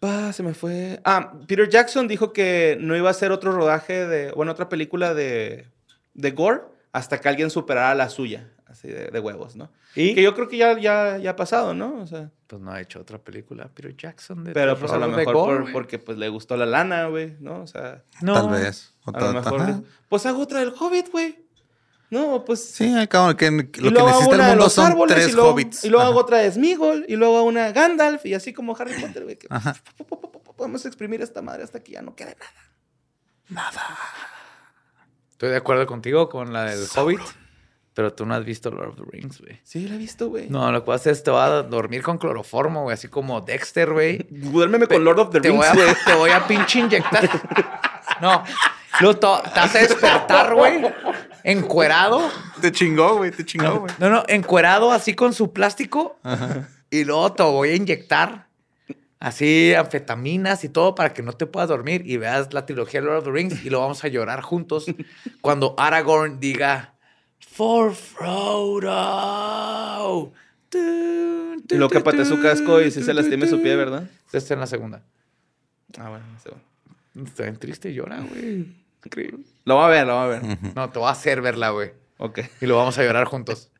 Ah, se me fue. Ah, Peter Jackson dijo que no iba a hacer otro rodaje de. Bueno, otra película de. de Gore hasta que alguien superara la suya. Así de, de huevos, ¿no? ¿Y? Que yo creo que ya, ya, ya ha pasado, ¿no? O sea. Pues no ha hecho otra película, Peter Jackson. De Pero pues a lo mejor por- porque pues le gustó la lana, güey, ¿no? O sea. No. Tal vez. O A lo tal- mejor. ajá. Pues hago otra del Hobbit, güey. No, pues. Sí, al cabo, que, lo y que necesita una el de mundo los son árboles tres y luego, hobbits. y luego Ajá. hago otra de Smigol y luego una Gandalf y así como Harry Potter, güey. que Ajá. Podemos exprimir esta madre hasta que ya no quede nada. Estoy de acuerdo contigo con la del Hobbit, pero tú no has visto Lord of the Rings, güey. Sí, la he visto, güey. No, lo que vas a hacer es te vas a dormir con cloroformo, güey, así como Dexter, güey. Duérmeme con Lord of the Te voy, Rings, a, güey. te voy a pinche inyectar. No. Luego te, vas a despertar, güey. Encuerado. Te chingó, güey, te chingó, güey. No, no, encuerado así con su plástico. Y luego te voy a inyectar así anfetaminas y todo para que no te puedas dormir y veas la trilogía de Lord of the Rings y lo vamos a llorar juntos cuando Aragorn diga For Frodo. Y luego que pate su casco y si se lastime su pie, ¿verdad? Esta es en la segunda. Ah, bueno, no sé, bueno. Está bien triste, llora, güey. Increíble. Lo va a ver, lo va a ver. No, te voy a hacer verla, güey. Ok. Y lo vamos a llorar juntos.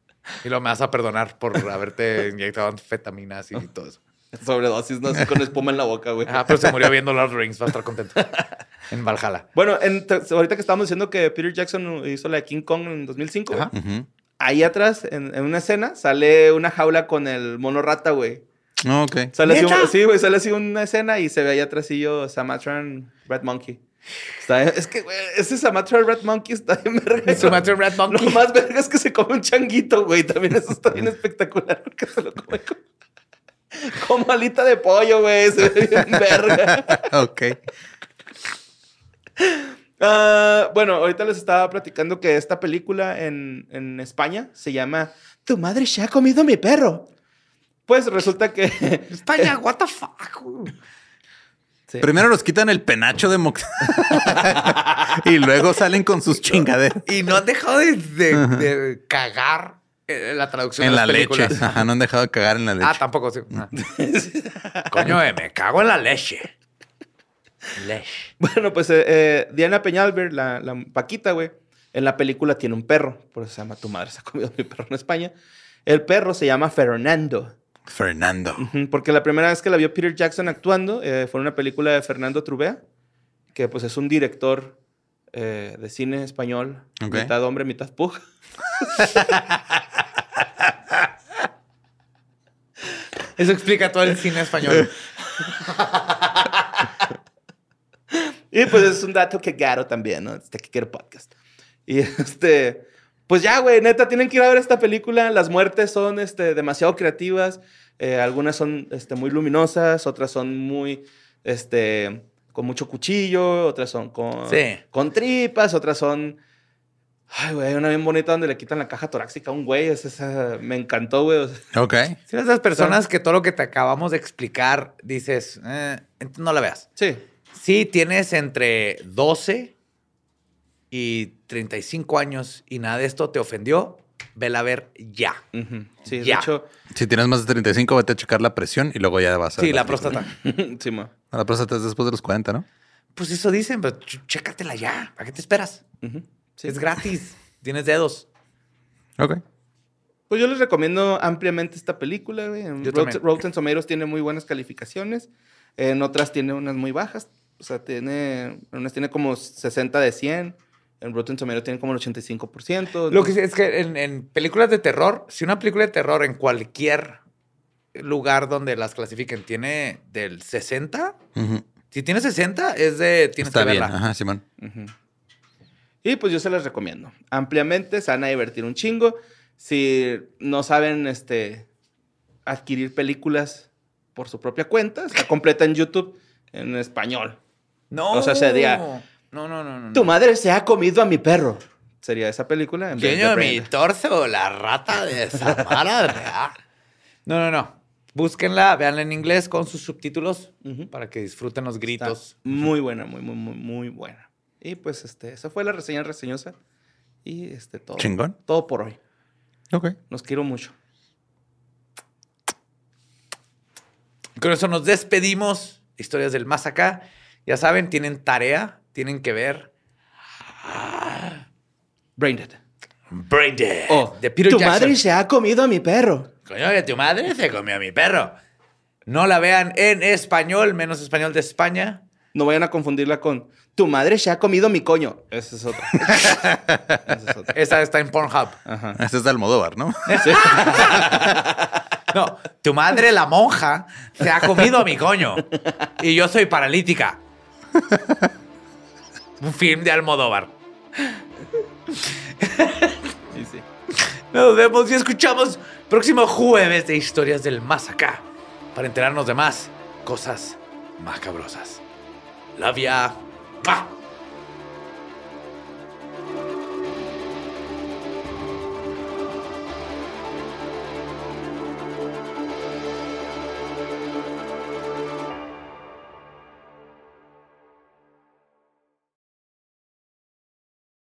Y lo me vas a perdonar por haberte inyectado anfetaminas y todo eso. Sobredosis, no así con espuma en la boca, güey. Ah, pero se murió viendo Lord Rings. Va a estar contento. En Valhalla. Bueno, en- ahorita que estábamos diciendo que Peter Jackson hizo la de King Kong en 2005, güey, Ajá. Ujú. ahí atrás, en, en una escena, sale una jaula con el mono rata, güey. No, ok. Sale así, ¿Neta? un- sí, güey, sale así una escena y se ve ahí atrasillo Samatran Red Monkey. Está, es que, güey, ese Samatran Red Monkey está bien verga. Sumatra Red Monkey. Lo más verga es que se come un changuito, güey. También eso está bien espectacular porque se lo come como, como alita de pollo, güey. Se ve bien verga. ok. Ah, bueno, ahorita les estaba platicando que esta película en, en España se llama Tu madre se ha comido mi perro. Pues resulta que... España, what the fuck. Sí. Primero nos quitan el penacho de Mox. y luego salen con sus chingaderas. Y no han dejado de, de- de cagar la traducción En de la leche. Ajá, no han dejado de cagar en la leche. Ah, tampoco, sí. Ah. Coño, eh, me cago en la leche. Leche. Bueno, pues eh, eh, Diana Peñalver, la, la Paquita, güey, en la película tiene un perro. Por eso se llama Tu madre se ha comido mi perro en España. El perro se llama Fernando. Fernando. Porque la primera vez que la vio Peter Jackson actuando eh, fue en una película de Fernando Trubea, que pues es un director eh, de cine español, Ok. mitad hombre, mitad pug. Eso explica todo el cine español. Y pues es un dato que garo también, ¿no? Este que quiero podcast. Y este, pues ya, güey, neta, tienen que ir a ver esta película. Las muertes son este, demasiado creativas. Eh, algunas son este, muy luminosas, otras son muy, este, con mucho cuchillo, otras son con, Sí. con tripas, otras son... Ay, güey, hay una bien bonita donde le quitan la caja torácica a un güey. Es esa, me encantó, güey. o sea, Ok. Si eres de esas personas que todo lo que te acabamos de explicar dices, eh, no la veas. sí. Si tienes entre 12 y 35 años y nada de esto te ofendió, vela a ver ya. Ujú. Sí, Ya. de hecho, Si tienes más de 35, vete a checar la presión y luego ya vas a. Sí, la próstata. sí, ma. La próstata es después de los 40, ¿no? Pues eso dicen, pero ch- chécatela ya. ¿Para qué te esperas? Ujú. Sí. Es gratis. Tienes dedos. Ok. Pues yo les recomiendo ampliamente esta película, güey. En Yo Rotten. Rotten Tomatoes tiene muy buenas calificaciones. En otras tiene unas muy bajas. O sea, tiene... En unas tiene como 60 de 100. En Rotten Tomatoes tiene como el 85%. Lo que sí es que en, en películas de terror, si una película de terror en cualquier lugar donde las clasifiquen tiene del 60, Ujú. si tiene 60 es de tienes Está que bien. verla. Ajá, Simón. Y pues yo se las recomiendo. Ampliamente, se van a divertir un chingo. Si no saben este, adquirir películas por su propia cuenta, está completa en YouTube en español. No. O sea, sería- No, no, no, no. Tu madre se ha comido a mi perro. Sería esa película. En mi torso, la rata de Samara. real. no, no, no. Búsquenla, véanla en inglés con sus subtítulos para que disfruten los Está gritos. muy buena, muy, muy, muy, muy buena. Y pues este, esa fue la reseña reseñosa. Y este, todo. Chingón. Todo por hoy. Ok. Los quiero mucho. Con eso nos despedimos. Historias del más acá. Ya saben, tienen tarea, tienen que ver Braindead. Braindead Oh, de Peter tu Jackson. madre se ha comido a mi perro. Coño, que tu madre se comió a mi perro. No la vean en español, menos español de España. No vayan a confundirla con tu madre se ha comido mi coño. Esa es otra. Esa es otra. Esa está en Pornhub. Ajá. Es de Almodóvar, ¿no? No, tu madre, la monja, se ha comido a mi coño. Y yo soy paralítica. Un film de Almodóvar. Y sí. Nos vemos y escuchamos próximo jueves de Historias del Más Acá para enterarnos de más cosas macabrosas. Love ya.